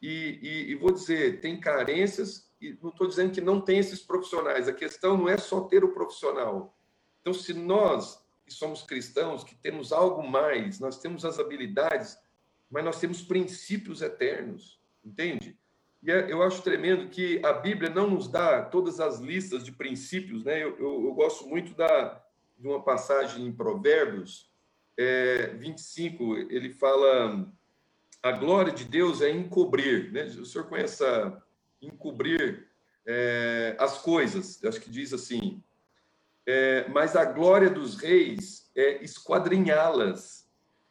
E, e, e vou dizer, tem carências, e não estou dizendo que não tem esses profissionais, a questão não é só ter o profissional. Então, se nós, que somos cristãos, que temos algo mais, nós temos as habilidades, mas nós temos princípios eternos, entende? E é, eu acho tremendo que a Bíblia não nos dá todas as listas de princípios, né? Eu, eu, eu gosto muito da, de uma passagem em Provérbios é, 25, ele fala: a glória de Deus é encobrir, né? O senhor conhece a encobrir é, as coisas, acho que diz assim, é, mas a glória dos reis é esquadrinhá-las.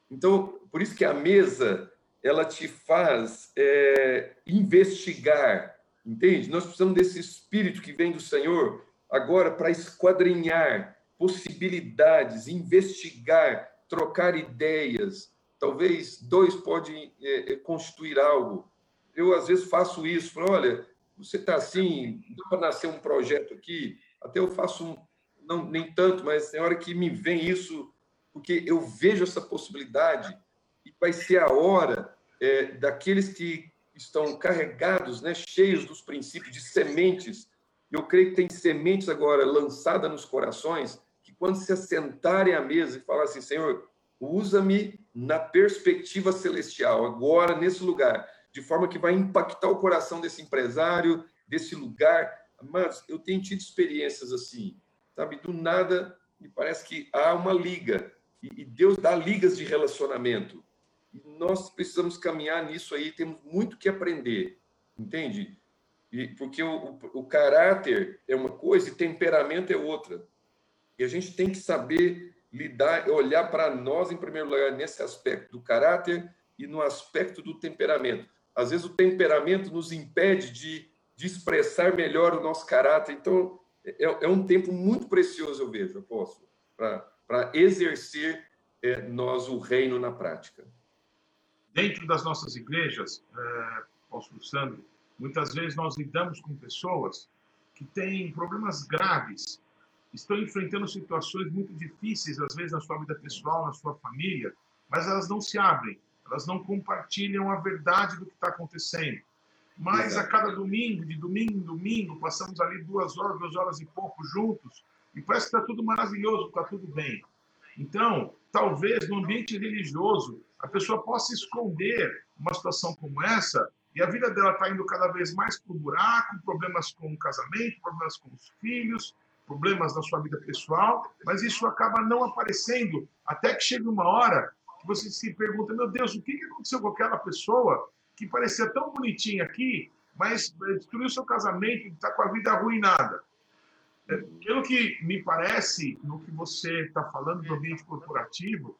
Então, por isso que a mesa ela te faz é, investigar, entende? Nós precisamos desse espírito que vem do Senhor agora para esquadrinhar possibilidades, investigar, trocar ideias. Talvez dois podem é, é constituir algo. Eu, às vezes, faço isso. Falo, olha, você está assim, dá para nascer um projeto aqui. Até eu faço um, não, nem tanto, mas tem hora que me vem isso porque eu vejo essa possibilidade e vai ser a hora é, daqueles que estão carregados, né, cheios dos princípios de sementes. Eu creio que tem sementes agora lançadas nos corações quando se assentarem à mesa e falar assim, Senhor, usa-me na perspectiva celestial, agora nesse lugar, de forma que vai impactar o coração desse empresário, desse lugar. Mas eu tenho tido experiências assim, sabe? Do nada, me parece que há uma liga, e Deus dá ligas de relacionamento. E nós precisamos caminhar nisso aí, temos muito que aprender, entende? E, porque o, o, o caráter é uma coisa e temperamento é outra. E a gente tem que saber lidar, olhar para nós, em primeiro lugar, nesse aspecto do caráter e no aspecto do temperamento. Às vezes o temperamento nos impede de, de expressar melhor o nosso caráter. Então, é, é um tempo muito precioso, eu vejo, apóstolo, para exercer é, nós o reino na prática dentro das nossas igrejas, é, apóstolo Sandro, muitas vezes nós lidamos com pessoas que têm problemas graves, estão enfrentando situações muito difíceis, às vezes na sua vida pessoal, na sua família, mas elas não se abrem, elas não compartilham a verdade do que está acontecendo. Mas a cada domingo, de domingo em domingo, passamos ali duas horas, duas horas e pouco juntos, e parece que está tudo maravilhoso, está tudo bem. Então, talvez no ambiente religioso, a pessoa possa esconder uma situação como essa e a vida dela está indo cada vez mais para o buraco, problemas com o casamento, problemas com os filhos, problemas na sua vida pessoal, mas isso acaba não aparecendo até que chega uma hora que você se pergunta: meu Deus, o que aconteceu com aquela pessoa que parecia tão bonitinha aqui, mas eh, destruiu seu casamento, está com a vida arruinada? É, pelo que me parece, no que você está falando do ambiente corporativo,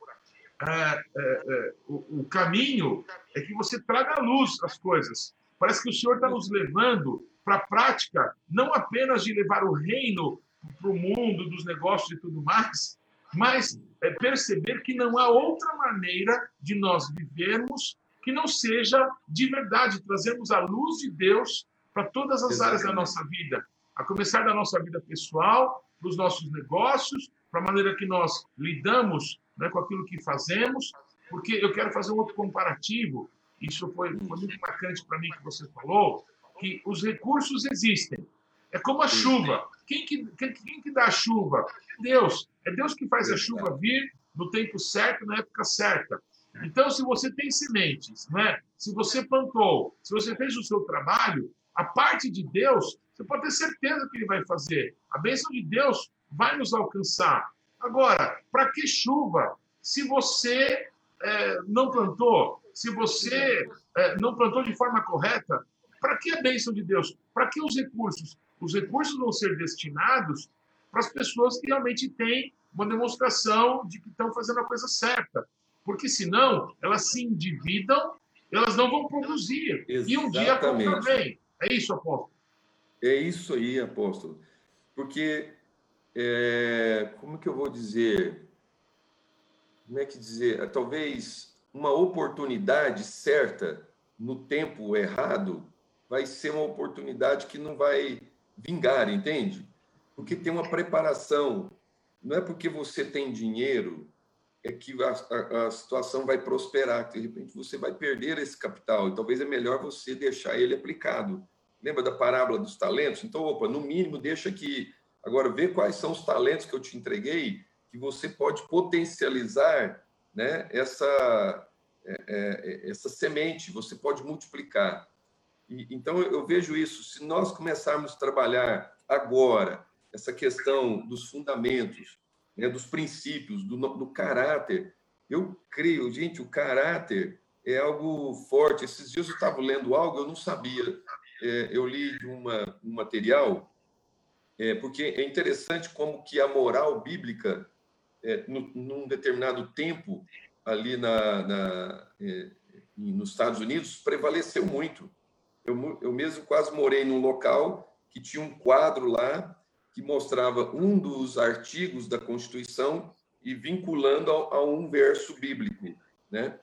é, é, é, o, o, caminho é que você traga à luz as coisas. Parece que o Senhor está nos levando para a prática, não apenas de levar o reino para o mundo dos negócios e tudo mais, mas é perceber que não há outra maneira de nós vivermos que não seja de verdade trazermos a luz de Deus para todas as Exatamente. áreas da nossa vida, a começar da nossa vida pessoal, para os nossos negócios, para a maneira que nós lidamos né, com aquilo que fazemos, porque eu quero fazer um outro comparativo. Isso foi, foi muito marcante para mim que você falou, que os recursos existem. É como a chuva. Quem que, quem, quem que dá a chuva? É Deus. É Deus que faz a chuva vir no tempo certo, na época certa. Então, se você tem sementes, né? se você plantou, se você fez o seu trabalho, a parte de Deus, você pode ter certeza que Ele vai fazer. A bênção de Deus vai nos alcançar. Agora, para que chuva se você é, não plantou? Se você é, não plantou de forma correta? Para que a bênção de Deus? Para que os recursos? Os recursos vão ser destinados para as pessoas que realmente têm uma demonstração de que estão fazendo a coisa certa. Porque senão elas se endividam, elas não vão produzir. Exatamente. E um dia a conta vem. É isso, apóstolo? É isso aí, apóstolo. Porque é, como que eu vou dizer? Como é que dizer? É, talvez uma oportunidade certa no tempo errado vai ser uma oportunidade que não vai vingar, entende? Porque tem uma preparação. Não é porque você tem dinheiro é que a, a, a, situação vai prosperar, de repente você vai perder esse capital, e talvez é melhor você deixar ele aplicado. Lembra da parábola dos talentos? Então, opa, no mínimo, deixa que Agora, vê quais são os talentos que eu te entreguei que você pode potencializar né, essa, é, é, essa semente, você pode multiplicar. E, então, eu vejo isso. Se nós começarmos a trabalhar agora essa questão dos fundamentos, né, dos princípios, do, do caráter, eu creio, gente, o caráter é algo forte. Esses dias eu estava lendo algo, eu não sabia. É, eu li de uma, um material é, porque é interessante como que a moral bíblica, é, no, num determinado tempo ali na, na é, nos Estados Unidos, prevaleceu muito. Eu, eu mesmo quase morei num local que tinha um quadro lá que mostrava um dos artigos da Constituição e vinculando a, a um verso bíblico, né?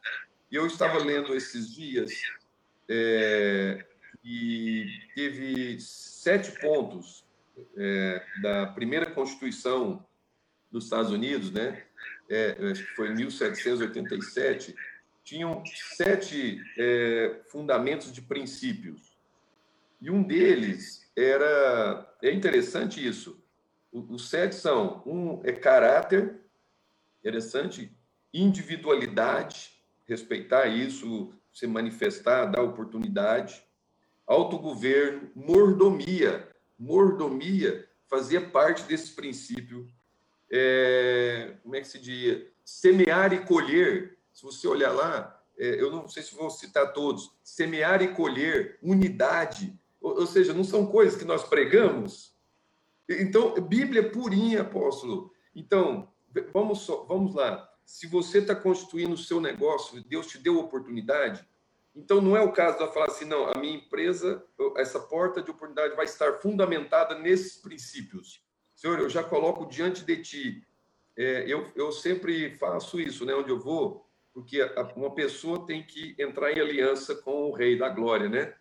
E eu estava lendo esses dias é, e teve sete pontos é, da primeira Constituição dos Estados Unidos, né, é, acho que foi em 1787, tinham sete é, fundamentos de princípios. E um deles era. É interessante isso. Os sete são: um é caráter, interessante, individualidade, respeitar isso, se manifestar, dar oportunidade, autogoverno, mordomia. Mordomia fazia parte desse princípio. É, como é que se diz? Semear e colher. Se você olhar lá, é, eu não sei se vou citar todos. Semear e colher, unidade. Ou, seja, não são coisas que nós pregamos. Então, Bíblia purinha, apóstolo. Então, vamos, só, vamos lá. Se você está constituindo o seu negócio, Deus te deu oportunidade, então, não é o caso de falar assim, não, a minha empresa, essa porta de oportunidade vai estar fundamentada nesses princípios. Senhor, eu já coloco diante de ti. É, eu, eu sempre faço isso, né, onde eu vou, porque uma pessoa tem que entrar em aliança com o Rei da Glória, né?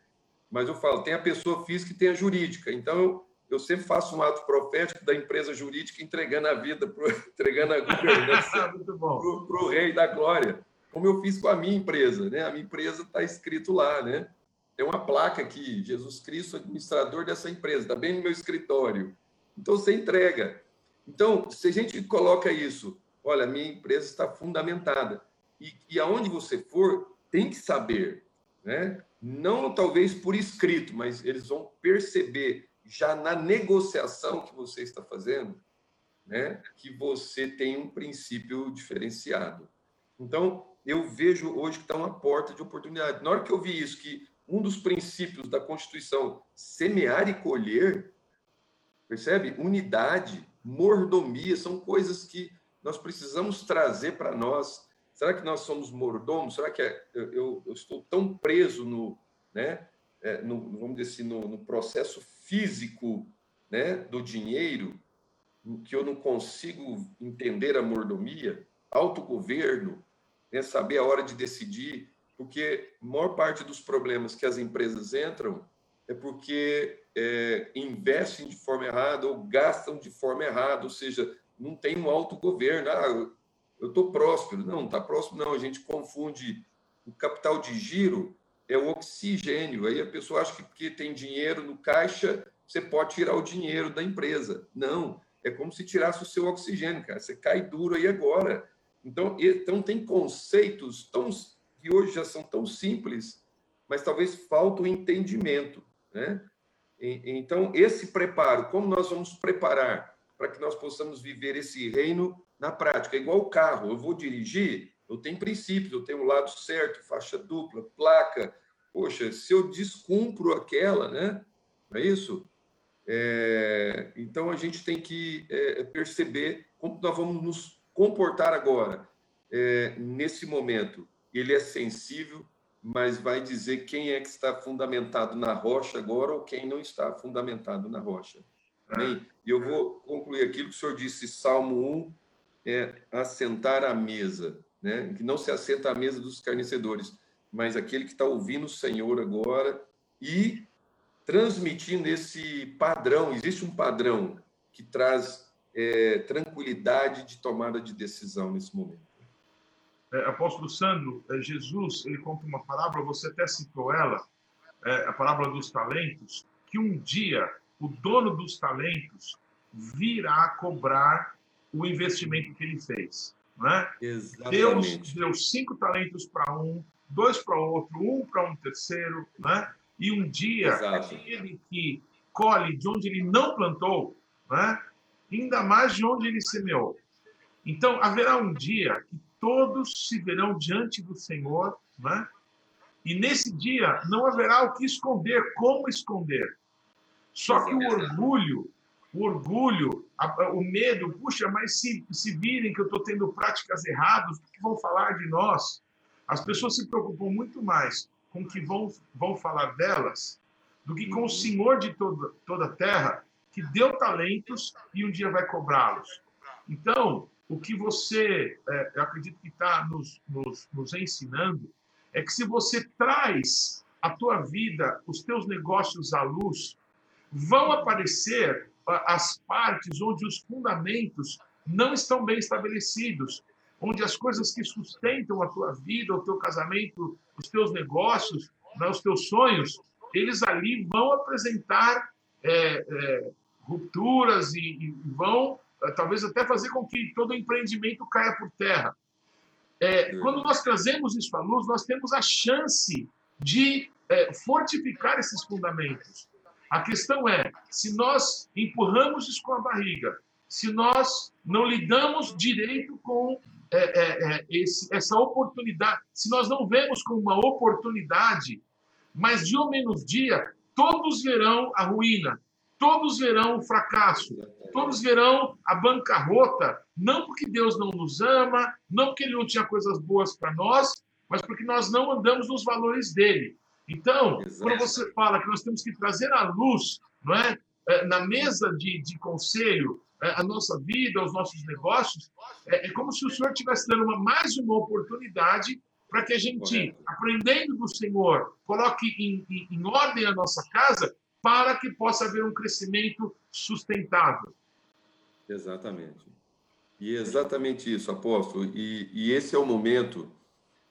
Mas eu falo, tem a pessoa física e tem a jurídica. Então, eu, eu sempre faço um ato profético da empresa jurídica entregando a vida, pro, entregando a governança para o Rei da Glória como eu fiz com a minha empresa, né? A minha empresa está escrito lá, né? Tem uma placa aqui, Jesus Cristo, administrador dessa empresa, está bem no meu escritório. Então você entrega. Então, se a gente coloca isso, olha, minha empresa está fundamentada. E, e aonde você for, tem que saber, né? Não talvez por escrito, mas eles vão perceber já na negociação que você está fazendo, né, que você tem um princípio diferenciado. Então, eu vejo hoje que está uma porta de oportunidade. Na hora que eu vi isso, que um dos princípios da Constituição, semear e colher, percebe? Unidade, mordomia, são coisas que nós precisamos trazer para nós. Será que nós somos mordomos? Será que é, eu, eu, estou tão preso no, né, é, no, vamos dizer assim, no, no processo físico né, do dinheiro que eu não consigo entender a mordomia, autogoverno, né, saber a hora de decidir, porque a maior parte dos problemas que as empresas entram é porque é, investem de forma errada ou gastam de forma errada, ou seja, não tem um autogoverno. Ah, eu estou próspero. Não, está próximo, não. A gente confunde o capital de giro é o oxigênio. Aí a pessoa acha que porque tem dinheiro no caixa, você pode tirar o dinheiro da empresa. Não, é como se tirasse o seu oxigênio, cara. Você cai duro aí agora. Então, então tem conceitos tão, que hoje já são tão simples, mas talvez falta o entendimento. Né? Então, esse preparo, como nós vamos preparar para que nós possamos viver esse reino na prática? É igual o carro, eu vou dirigir, eu tenho princípios, eu tenho o lado certo, faixa dupla, placa. Poxa, se eu descumpro aquela, né? Não é isso? É, então a gente tem que é, perceber como nós vamos nos comportar agora, é, nesse momento, ele é sensível, mas vai dizer quem é que está fundamentado na rocha agora ou quem não está fundamentado na rocha. Amém? E eu vou concluir aquilo que o senhor disse, Salmo 1, é assentar à mesa, né? que não se assenta à mesa dos carnecedores, mas aquele que está ouvindo o Senhor agora e transmitindo esse padrão. Existe um padrão que traz é, tranquilidade de tomada de decisão nesse momento. É, apóstolo Sandro, é, Jesus ele conta uma parábola, você até citou ela, é, a parábola dos talentos, que um dia o dono dos talentos virá cobrar o investimento que ele fez. Né? Deus deu cinco talentos para um, dois para outro, um para um terceiro, né? e um dia Exato. aquele que colhe de onde ele não plantou, né? ainda mais de onde ele semeou. Então, haverá um dia que todos se verão diante do Senhor, né? e nesse dia não haverá o que esconder, como esconder. Só que o orgulho, o orgulho, a, o medo, puxa, mas se, se virem que eu estou tendo práticas erradas, o que vão falar de nós? As pessoas se preocupam muito mais com o que vão, vão falar delas do que com o uhum. Senhor de toda, toda a terra, que deu talentos e um dia vai cobrá-los. Então, o que você, é, eu acredito que está nos, nos, nos ensinando, é que se você traz a tua vida, os teus negócios à luz, vão aparecer as partes onde os fundamentos não estão bem estabelecidos. onde as coisas que sustentam a tua vida, o teu casamento, os teus negócios, né, os teus sonhos, eles ali vão apresentar é, é, rupturas e, e vão é, talvez até fazer com que todo empreendimento caia por terra. É, quando nós trazemos isso à luz, nós temos a chance de é, fortificar esses fundamentos. A questão é, se nós empurramos isso com a barriga, se nós não lidamos direito com é, é, é, esse, essa oportunidade, se nós não vemos como uma oportunidade, mas de ou menos dia, todos verão a ruína, todos verão o fracasso, todos verão a bancarrota, não porque Deus não nos ama, não porque Ele não tinha coisas boas para nós, mas porque nós não andamos nos valores dele. Então, Exato. quando você fala que nós temos que trazer a luz, não é, é na mesa de, de conselho, é, a nossa vida, os nossos negócios, é, é como se o Senhor estivesse dando uma, mais uma oportunidade para que a gente, Correto. aprendendo do Senhor, coloque em, em, em ordem a nossa casa para que possa haver um crescimento sustentável. Exatamente. E exatamente isso, apóstolo. E, e esse é o momento,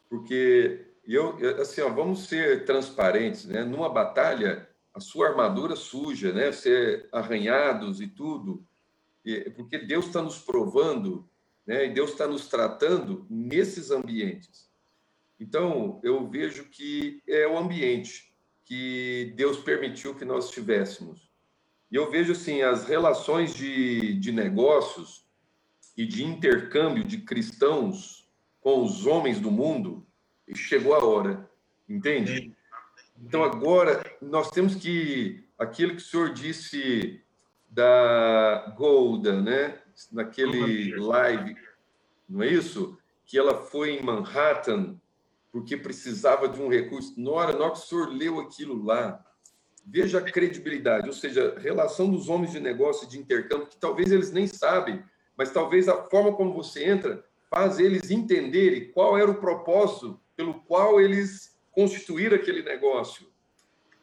porque eu, assim, ó, vamos ser transparentes, né? Numa batalha, a sua armadura suja, né? Ser arranhados e tudo, porque Deus está nos provando, né? E Deus está nos tratando nesses ambientes. Então, eu vejo que é o ambiente que Deus permitiu que nós tivéssemos. E eu vejo assim, as relações de, de negócios e de intercâmbio de cristãos com os homens do mundo, chegou a hora, entende? Então agora nós temos que aquilo que o senhor disse da Golda, né? Naquele live, não é isso? Que ela foi em Manhattan porque precisava de um recurso. Na hora, na hora que o senhor leu aquilo lá, veja a credibilidade, ou seja, relação dos homens de negócio de intercâmbio, que talvez eles nem sabem, mas talvez a forma como você entra faz eles entenderem qual era o propósito pelo qual eles constituíram aquele negócio.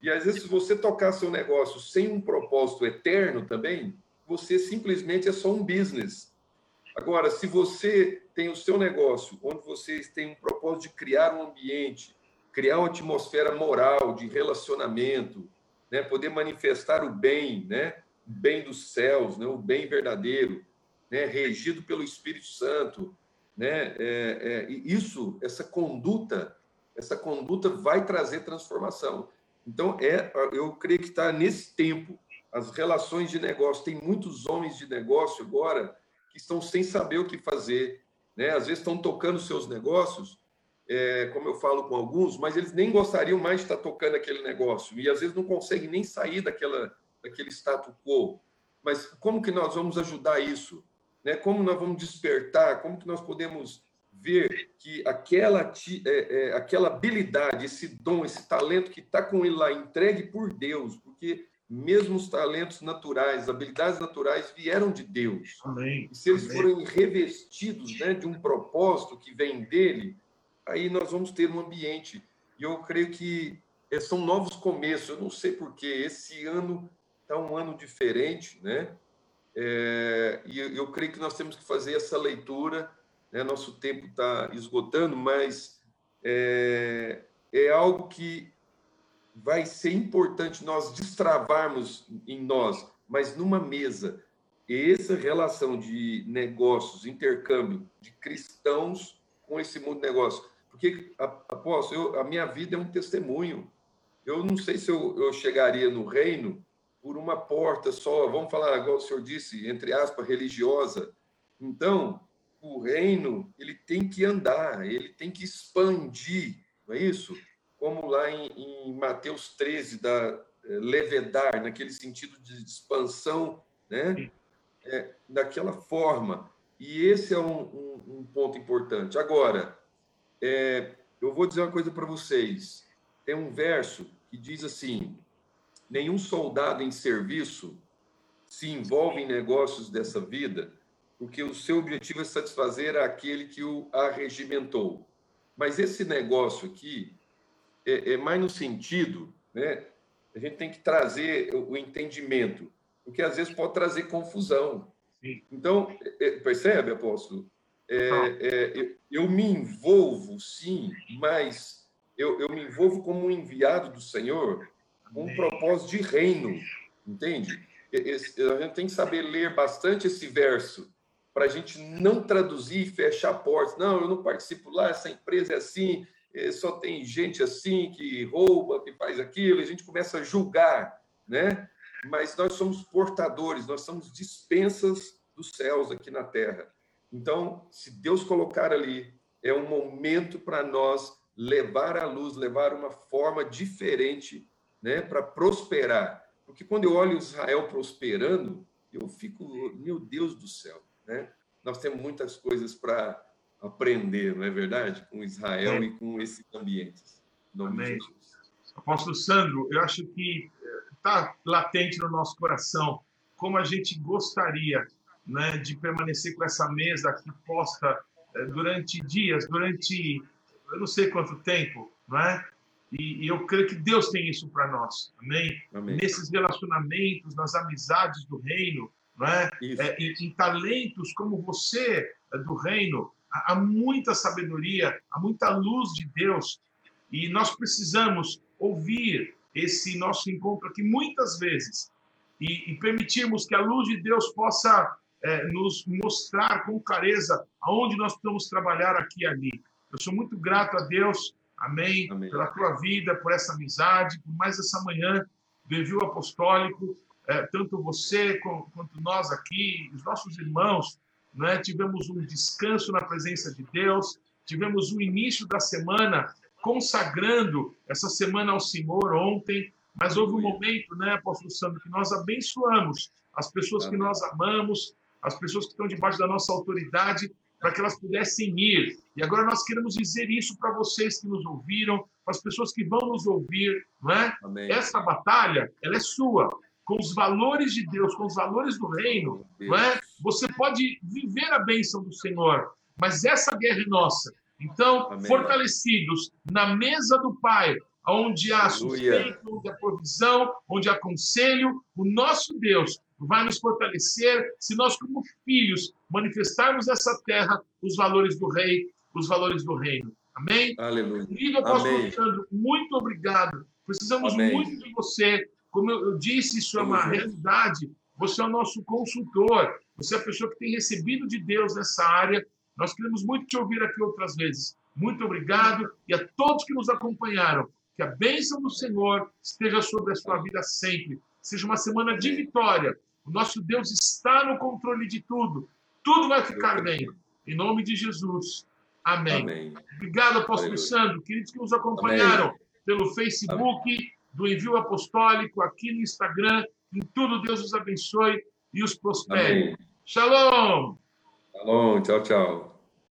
E às vezes, se você tocar seu negócio sem um propósito eterno também, você simplesmente é só um business. Agora, se você tem o seu negócio, onde vocês têm um propósito de criar um ambiente, criar uma atmosfera moral, de relacionamento, né? poder manifestar o bem, né? o bem dos céus, né? o bem verdadeiro, né? regido pelo Espírito Santo. Né? É, é, isso, essa conduta, essa conduta vai trazer transformação. Então, é, eu creio que está nesse tempo, as relações de negócio, tem muitos homens de negócio agora que estão sem saber o que fazer, né? Às vezes estão tocando seus negócios, é, como eu falo com alguns, mas eles nem gostariam mais de estar tocando aquele negócio e às vezes não conseguem nem sair daquela, daquele status quo. Mas como que nós vamos ajudar isso? Né? Como nós vamos despertar? Como que nós podemos ver que aquela, é, é, aquela habilidade, esse dom, esse talento que está com ele lá, entregue por Deus, porque mesmo os talentos naturais, habilidades naturais vieram de Deus. Amém. E se eles Amém. forem revestidos né, de um propósito que vem dele, aí nós vamos ter um ambiente. E eu creio que é, são novos começos. Eu não sei porquê. Esse ano está um ano diferente, né? É, e eu, creio que nós temos que fazer essa leitura. Né? Nosso tempo está esgotando, mas é, é algo que vai ser importante nós destravarmos em nós, mas numa mesa, essa relação de negócios, intercâmbio de cristãos com esse mundo de negócios. Porque, aposto, eu, a minha vida é um testemunho. Eu não sei se eu, eu chegaria no reino por uma porta só, vamos falar, igual o senhor disse, entre aspas, religiosa. Então, o reino, ele tem que andar, ele tem que expandir, não é isso? como lá em, em Mateus 13, da é, levedar, naquele sentido de expansão, né? É, daquela forma. E esse é um, um, um ponto importante. Agora, é, eu vou dizer uma coisa para vocês. Tem um verso que diz assim: nenhum soldado em serviço se envolve em negócios dessa vida, porque o seu objetivo é satisfazer aquele que o arregimentou. Mas esse negócio aqui, é, é mais no sentido, né? A gente tem que trazer o entendimento, porque às vezes pode trazer confusão. Sim. Então, é, é, percebe, apóstolo? é, é, eu me envolvo, sim, mas eu, eu me envolvo como um enviado do Senhor um propósito de reino, entende? A gente tem que saber ler bastante esse verso para a gente não traduzir e fechar portas. Não, eu não participo lá, essa empresa é assim, é, só tem gente assim que rouba, que faz aquilo, a gente começa a julgar, né? Mas nós somos portadores, nós somos dispensas dos céus aqui na terra. Então, se Deus colocar ali, é um momento para nós levar a luz, levar uma forma diferente, né, para prosperar. Porque quando eu olho Israel prosperando, eu fico, meu Deus do céu, né? Nós temos muitas coisas para aprender, não é verdade? Com Israel é. e com esses ambientes. Amém. Apóstolo Sandro, eu acho que está latente no nosso coração como a gente gostaria né, de permanecer com essa mesa aqui posta eh, durante dias, durante eu não sei quanto tempo, não é? E, e eu creio que Deus tem isso para nós, amém? amém? Nesses relacionamentos, nas amizades do reino, não é? é em, em, talentos como você é do reino, há, há muita sabedoria, há muita luz de Deus e nós precisamos ouvir esse nosso encontro aqui muitas vezes e, e permitirmos que a luz de Deus possa é, nos mostrar com clareza aonde nós precisamos trabalhar aqui e ali. Eu sou muito grato a Deus, amém, amém. pela tua vida, por essa amizade, por mais essa manhã do envio apostólico, é, tanto você quanto nós aqui, os nossos irmãos, né, tivemos um descanso na presença de Deus, tivemos o início da semana consagrando essa semana ao Senhor ontem, mas houve um momento, né, apóstolo Sandro, que nós abençoamos as pessoas que nós amamos, as pessoas que estão debaixo da nossa autoridade, para que elas pudessem ir. E agora nós queremos dizer isso para vocês que nos ouviram, para as pessoas que vão nos ouvir, não é? Amém. Essa batalha, ela é sua, com os valores de Deus, com os valores do reino, não é? Você pode viver a bênção do Senhor, mas essa guerra é nossa. Então, Amém. fortalecidos na mesa do Pai, onde há sustento, onde há provisão, onde há conselho, o nosso Deus vai nos fortalecer se nós, como filhos, manifestarmos nessa terra os valores do Rei, os valores do Reino. Amém? Aleluia. Querido apóstolo Alexandre, muito obrigado. Precisamos Amém. muito de você. Como eu disse, isso é uma realidade. Você é o nosso consultor. Você é a pessoa que tem recebido de Deus nessa área. Nós queremos muito te ouvir aqui outras vezes. Muito obrigado. E a todos que nos acompanharam, que a bênção do Senhor esteja sobre a sua vida sempre. Seja uma semana de vitória o nosso Deus está no controle de tudo. Tudo vai ficar bem. Em nome de Jesus. Amém. Amém. Obrigado, apóstolo Aleluia. Sandro. Queridos que nos acompanharam Amém. pelo Facebook, Amém. do Envio Apostólico, aqui no Instagram. Em tudo, Deus os abençoe e os prospere. Shalom! Shalom. Tchau, tchau.